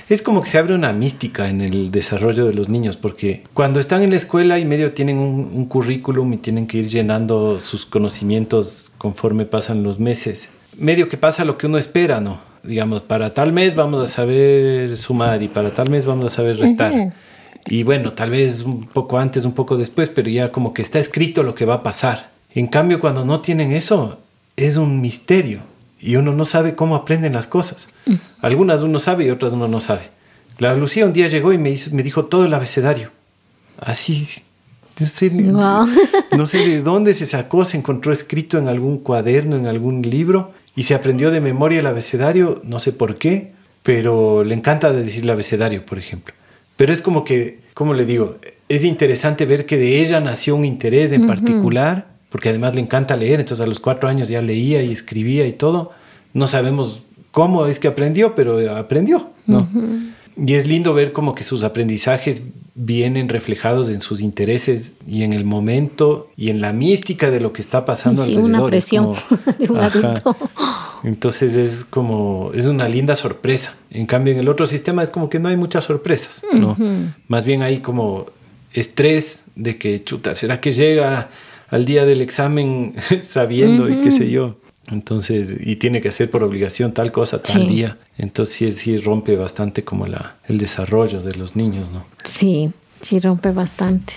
es como que se abre una mística en el desarrollo de los niños, porque cuando están en la escuela y medio tienen un, currículum y tienen que ir llenando sus conocimientos conforme pasan los meses, medio que pasa lo que uno espera, ¿no? Digamos, para tal mes vamos a saber sumar y para tal mes vamos a saber restar. Y bueno, tal vez un poco antes, un poco después, pero ya como que está escrito lo que va a pasar. En cambio, cuando no tienen eso, es un misterio y uno no sabe cómo aprenden las cosas. Algunas uno sabe y otras uno no sabe. La Lucía un día llegó y me, hizo, me dijo todo el abecedario. Así, no sé, de dónde se sacó, se encontró escrito en algún cuaderno, en algún libro, y se aprendió de memoria el abecedario, no sé por qué, pero le encanta decir el abecedario, por ejemplo. Pero es como que, como le digo, es interesante ver que de ella nació un interés en particular porque además le encanta leer, entonces a los cuatro años ya leía y escribía y todo. No sabemos cómo es que aprendió, pero aprendió, ¿no? Y es lindo ver como que sus aprendizajes vienen reflejados en sus intereses y en el momento y en la mística de lo que está pasando sí, una presión de un adulto. Entonces es como, es una linda sorpresa. En cambio, en el otro sistema es como que no hay muchas sorpresas, ¿no? Más bien hay como estrés de que, chuta, ¿será que llega al día del examen sabiendo y qué sé yo. Entonces, y tiene que hacer por obligación tal cosa tal día. Entonces sí, rompe bastante como la, el desarrollo de los niños, ¿no? Sí, sí rompe bastante.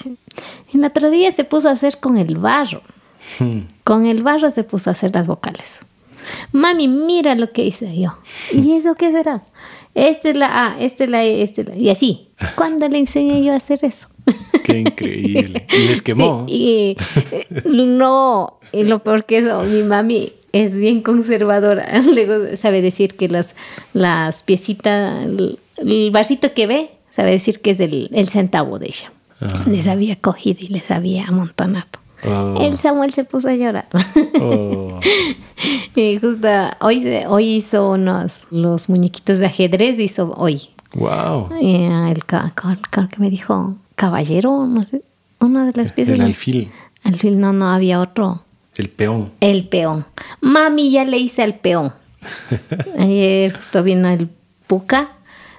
El otro día se puso a hacer con el barro. Hmm. Con el barro se puso a hacer las vocales. Mami, mira lo que hice yo. ¿Y eso qué será? Esta es la A, esta es la E, esta es la... Y así. ¿Cuándo le enseñé yo a hacer eso? Qué increíble. Y les quemó. y no, y lo peor que eso, mi mami es bien conservadora. Luego sabe decir que las, las piecitas, el, barrito que ve, sabe decir que es el, centavo de ella. Ah. Les había cogido y les había amontonado. Oh. El Samuel se puso a llorar. Oh. y justo hoy, hoy hizo unos los muñequitos de ajedrez, hizo hoy. Wow. el, el, que me dijo, caballero, no sé, una de las piezas. El alfil. Alfil, no, no, había otro. El peón. El peón. Mami, ya le hice al peón. Ayer justo vino el Puca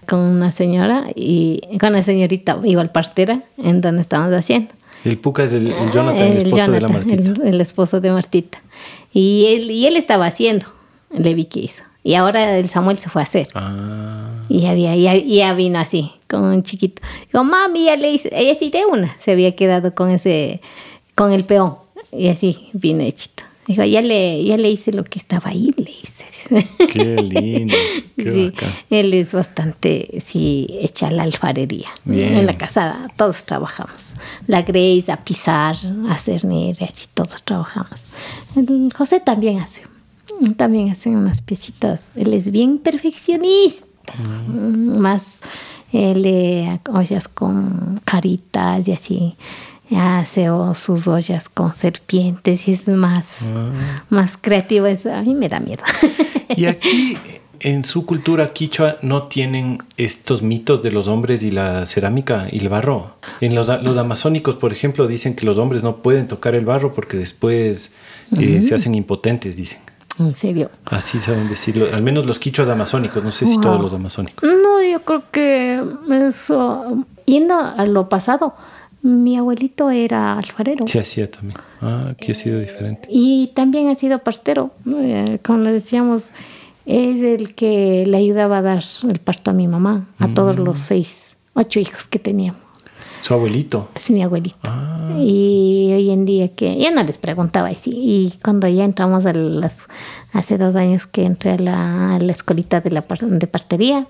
con una señora y con la señorita, igual partera, en donde estábamos haciendo. El Puca es el, Jonathan, el, esposo de la Martita. El, esposo de Martita. Y él, y él estaba haciendo, le vi que hizo. Y ahora el Samuel se fue a hacer. Ah. Y había, ya, ya, vino así, con un chiquito. Digo, mami, ya le hice, ella sí de una, se había quedado con ese, con el peón. Y así vino hechito. Dijo, ya le, ya le hice lo que estaba ahí, le hice. Qué lindo. Qué sí, él es bastante, sí, echa la alfarería. En la casa todos trabajamos. La Grace a pisar, a hacer nieve, así todos trabajamos. El José también hace también hacen unas piecitas. Él es bien perfeccionista. Más eh, ollas con caritas y así. Hace sus ollas con serpientes y es más, ah. más creativo. a mí me da miedo. Y aquí en su cultura quichua no tienen estos mitos de los hombres y la cerámica y el barro. En los, los amazónicos, por ejemplo, dicen que los hombres no pueden tocar el barro porque después eh, se hacen impotentes, dicen. ¿En serio? Así saben decirlo, al menos los quichuas amazónicos, no sé si todos los amazónicos. No, yo creo que eso, yendo a lo pasado, mi abuelito era alfarero. Sí, hacía también. Ah, aquí ha sido diferente. Y también ha sido partero, eh, como le decíamos, es el que le ayudaba a dar el parto a mi mamá, a todos mm. los seis, ocho hijos que teníamos. ¿Su abuelito? Sí, mi abuelito. Ah. Y hoy en día que ya no les preguntaba así. Y cuando ya entramos a las, hace dos años que entré a la, escolita de, la, de partería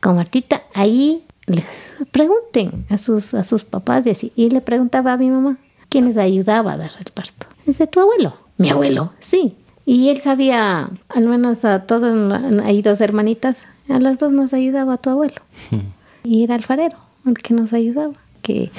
con Martita, ahí les pregunten a sus, a sus papás y así. Y le preguntaba a mi mamá, ¿quién les ayudaba a dar el parto? Dice, tu abuelo. Mi abuelo, sí. Y él sabía, al menos a todos, hay dos hermanitas, a las dos nos ayudaba tu abuelo. Hmm. Y era alfarero el que nos ayudaba que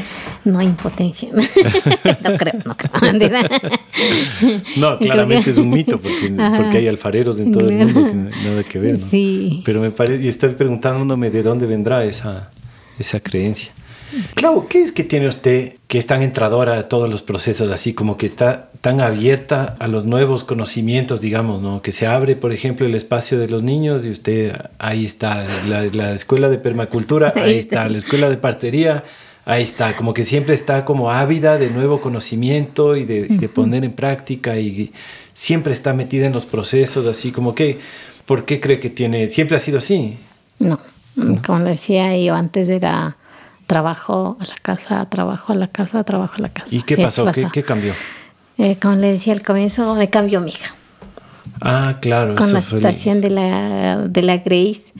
No impotencia. no creo, no creo. no, claramente es un mito porque, porque, hay alfareros en todo el mundo que nada que ver, ¿no? Sí. Pero me parece, y estoy preguntándome de dónde vendrá esa, esa creencia. Claro, ¿qué es que tiene usted que es tan entradora a todos los procesos, así como que está tan abierta a los nuevos conocimientos, digamos, ¿no? Que se abre, por ejemplo, el espacio de los niños y usted, ahí está, la, escuela de permacultura, ahí está, la escuela de partería, ahí está, como que siempre está como ávida de nuevo conocimiento y de, y de poner en práctica y siempre está metida en los procesos, así como que, ¿por qué cree que tiene, siempre ha sido así? No, como decía yo antes era trabajo a la casa, trabajo a la casa, trabajo a la casa. ¿Y qué pasó? ¿Qué, cambió? Eh, como le decía al comienzo, me cambió mi hija. Ah, claro. Con la situación de la, de la Grace,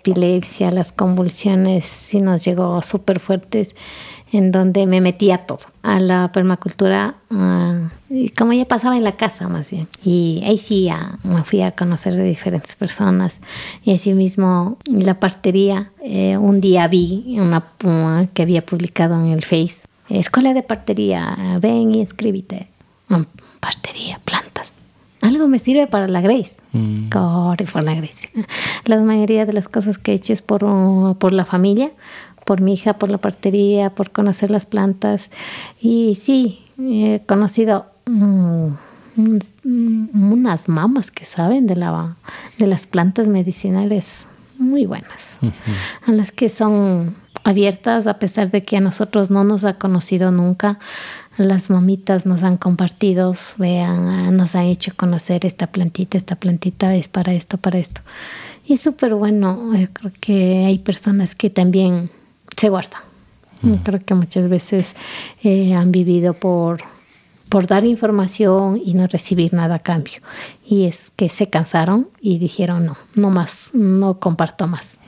epilepsia, las convulsiones, sí nos llegó súper fuertes en donde me metía todo, a la permacultura, uh, como ya pasaba en la casa más bien. Y ahí sí me fui a conocer de diferentes personas. Y así mismo la partería, eh, un día vi una que había publicado en el Face, Escuela de Partería, ven y escríbete. Mm, partería, plantas. Algo me sirve para la Grace. Mm. Corre por la Grace. La mayoría de las cosas que he hecho es por, por la familia por mi hija, por la partería, por conocer las plantas. Y sí, he conocido mm, mm, unas mamas que saben de, la, de las plantas medicinales muy buenas, a las que son abiertas a pesar de que a nosotros no nos ha conocido nunca. Las mamitas nos han compartido, vean, nos han hecho conocer esta plantita, esta plantita es para esto, para esto. Y es súper bueno, creo que hay personas que también se guarda. Creo que muchas veces eh, han vivido por, por dar información y no recibir nada a cambio. Y es que se cansaron y dijeron, no, no más, no comparto más.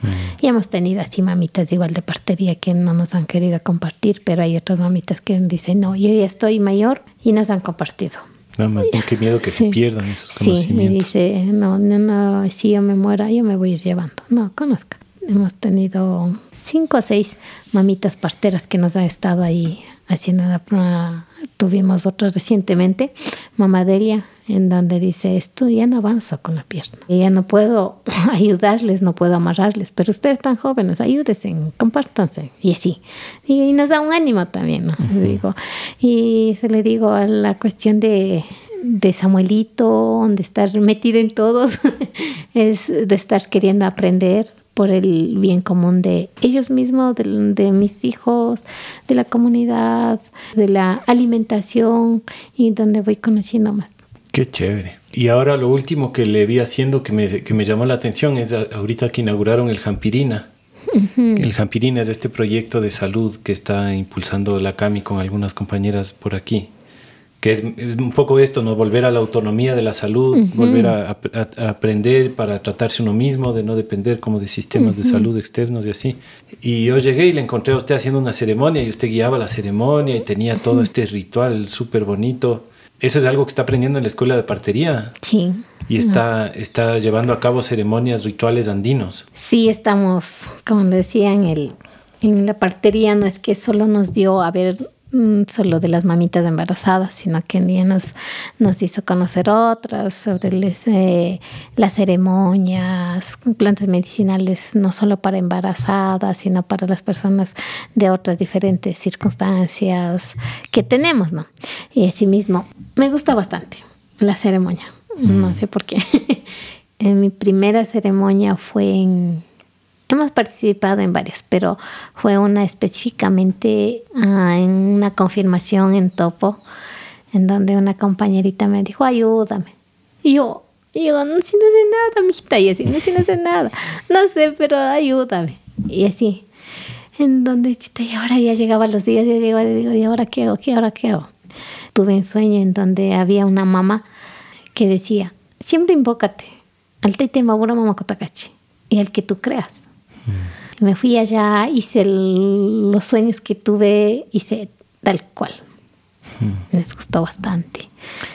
Y hemos tenido así mamitas igual de partería que no nos han querido compartir, pero hay otras mamitas que dicen, no, yo ya estoy mayor y nos han compartido. No, más qué miedo que se pierdan esos conocimientos. Sí, me dice, no, no, no, si yo me muera, yo me voy a ir llevando. No, conozca hemos tenido cinco o seis mamitas parteras que nos han estado ahí haciendo la, tuvimos otra recientemente, mamá Delia, en donde dice esto ya no avanzo con la pierna. Ya no puedo ayudarles, no puedo amarrarles, pero ustedes están jóvenes, ayúdense, compártanse. Y así. Y, nos da un ánimo también, ¿no? digo. Y se le digo a la cuestión de, de Samuelito, de estar metido en todos, es de estar queriendo aprender, por el bien común de ellos mismos, de, mis hijos, de la comunidad, de la alimentación y donde voy conociendo más. Qué chévere. Y ahora lo último que le vi haciendo que me, que me llamó la atención es ahorita que inauguraron el Jampirina. El Jampirina es este proyecto de salud que está impulsando la CAMI con algunas compañeras por aquí que es, un poco esto, ¿no? Volver a la autonomía de la salud, volver a, aprender para tratarse uno mismo, de no depender como de sistemas de salud externos y así. Y yo llegué y le encontré a usted haciendo una ceremonia y usted guiaba la ceremonia y tenía todo este ritual súper bonito. Eso es algo que está aprendiendo en la escuela de partería. Sí. Y está, está llevando a cabo ceremonias rituales andinos. Sí, estamos, como decía, en, el, en la partería no es que solo nos dio a ver solo de las mamitas embarazadas, sino que día nos, nos hizo conocer otras sobre eh, las ceremonias, plantas medicinales, no solo para embarazadas, sino para las personas de otras diferentes circunstancias que tenemos, ¿no? Y asimismo, me gusta bastante la ceremonia, no mm. sé por qué. en mi primera ceremonia fue en Hemos participado en varias, pero fue una específicamente ah, en una confirmación en Topo, en donde una compañerita me dijo, ayúdame. Y yo, y yo, no, si no sé nada, mijita, y así, no, si no sé nada, no sé, pero ayúdame. Y así, en donde, chita, y ahora ya llegaba los días, ya llegaba, y digo, ¿y ahora qué hago? ¿Qué ahora qué hago? Tuve un sueño en donde había una mamá que decía, siempre invócate al Tete Mabura Mamakotakachi y al que tú creas. Me fui allá, hice los sueños que tuve, hice tal cual. Mm. Les gustó bastante.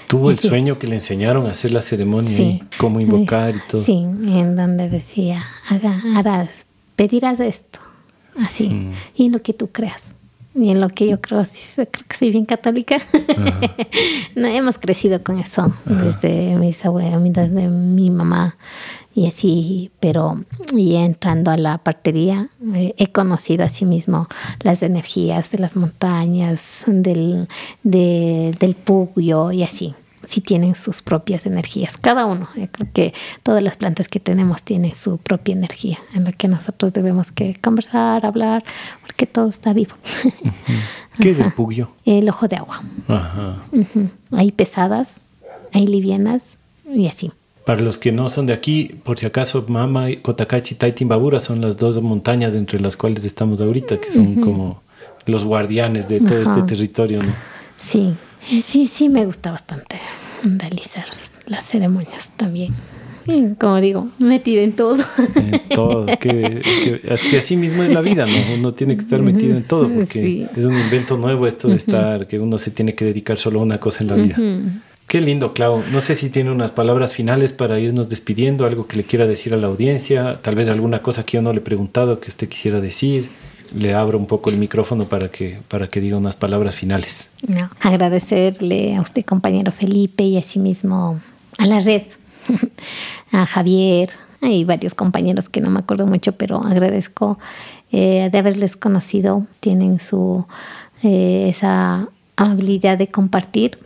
¿Tuvo el sueño que le enseñaron a hacer la ceremonia? cómo invocar y todo. Sí, en donde decía, haga, harás, pedirás esto, así, mm. y lo que tú creas. y en lo que yo creo, sí, creo que soy bien católica. no, hemos crecido con eso desde mis abuelos, desde mi mamá y así, pero y entrando a la partería eh, he conocido a sí mismo las energías de las montañas, del, del pugio y así sí tienen sus propias energías, cada uno. Yo creo que todas las plantas que tenemos tienen su propia energía, en la que nosotros debemos que conversar, hablar, porque todo está vivo. ¿Qué es el pugio? El ojo de agua. Hay pesadas, hay livianas y así. Para los que no son de aquí, por si acaso, Mama, Kotakachi, Taitimbabura son las dos montañas entre las cuales estamos ahorita, que son como los guardianes de todo este territorio, ¿no? Sí, sí, sí, me gusta bastante realizar las ceremonias también. como digo, metido en todo. En todo, que, es que así mismo es la vida, ¿no? Uno tiene que estar metido en todo, porque es un invento nuevo esto de estar, que uno se tiene que dedicar solo a una cosa en la vida. Qué lindo, Clau. No sé si tiene unas palabras finales para irnos despidiendo, algo que le quiera decir a la audiencia, tal vez alguna cosa que yo no le he preguntado que usted quisiera decir le abro un poco el micrófono para que, para que diga unas palabras finales. No, agradecerle a usted, compañero Felipe, y asimismo a la red, a Javier, hay varios compañeros que no me acuerdo mucho, pero agradezco eh, de haberles conocido. Tienen su eh, esa habilidad de compartir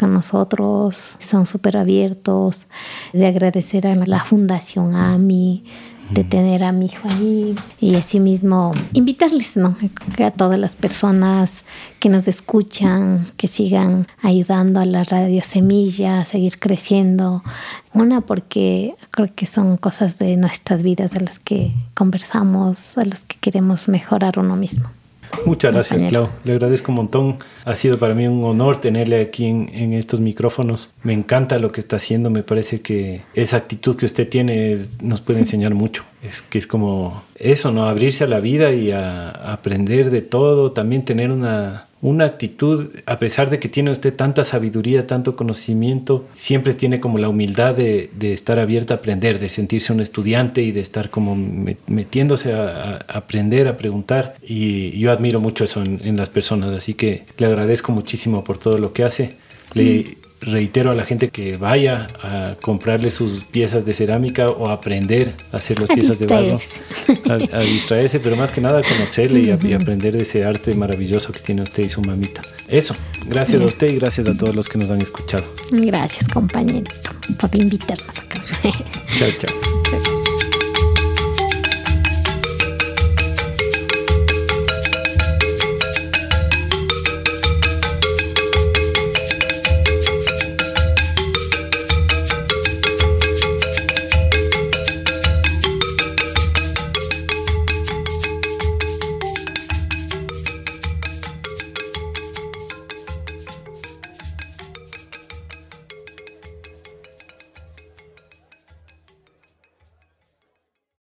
con nosotros, son súper abiertos, de agradecer a la Fundación AMI, de tener a mi hijo ahí y asimismo invitarles ¿no? a todas las personas que nos escuchan, que sigan ayudando a la radio Semilla a seguir creciendo. Una porque creo que son cosas de nuestras vidas de las que conversamos, a las que queremos mejorar uno mismo. Muchas gracias, Clau. Le agradezco un montón. Ha sido para mí un honor tenerle aquí en, estos micrófonos. Me encanta lo que está haciendo. Me parece que esa actitud que usted tiene nos puede enseñar mucho. Es que es como eso, ¿no? Abrirse a la vida y a aprender de todo. También tener una, una actitud, a pesar de que tiene usted tanta sabiduría, tanto conocimiento, siempre tiene como la humildad de, estar abierta a aprender, de sentirse un estudiante y de estar como metiéndose a, aprender, a preguntar. Y yo admiro mucho eso en, las personas, así que le agradezco muchísimo por todo lo que hace. Le, reitero a la gente que vaya a comprarle sus piezas de cerámica o a aprender a hacer las piezas de barro, a, distraerse, pero más que nada a conocerle y, a, aprender de ese arte maravilloso que tiene usted y su mamita. Eso, gracias a usted y gracias a todos los que nos han escuchado. Gracias, compañerito, por invitarnos acá. chao, chao.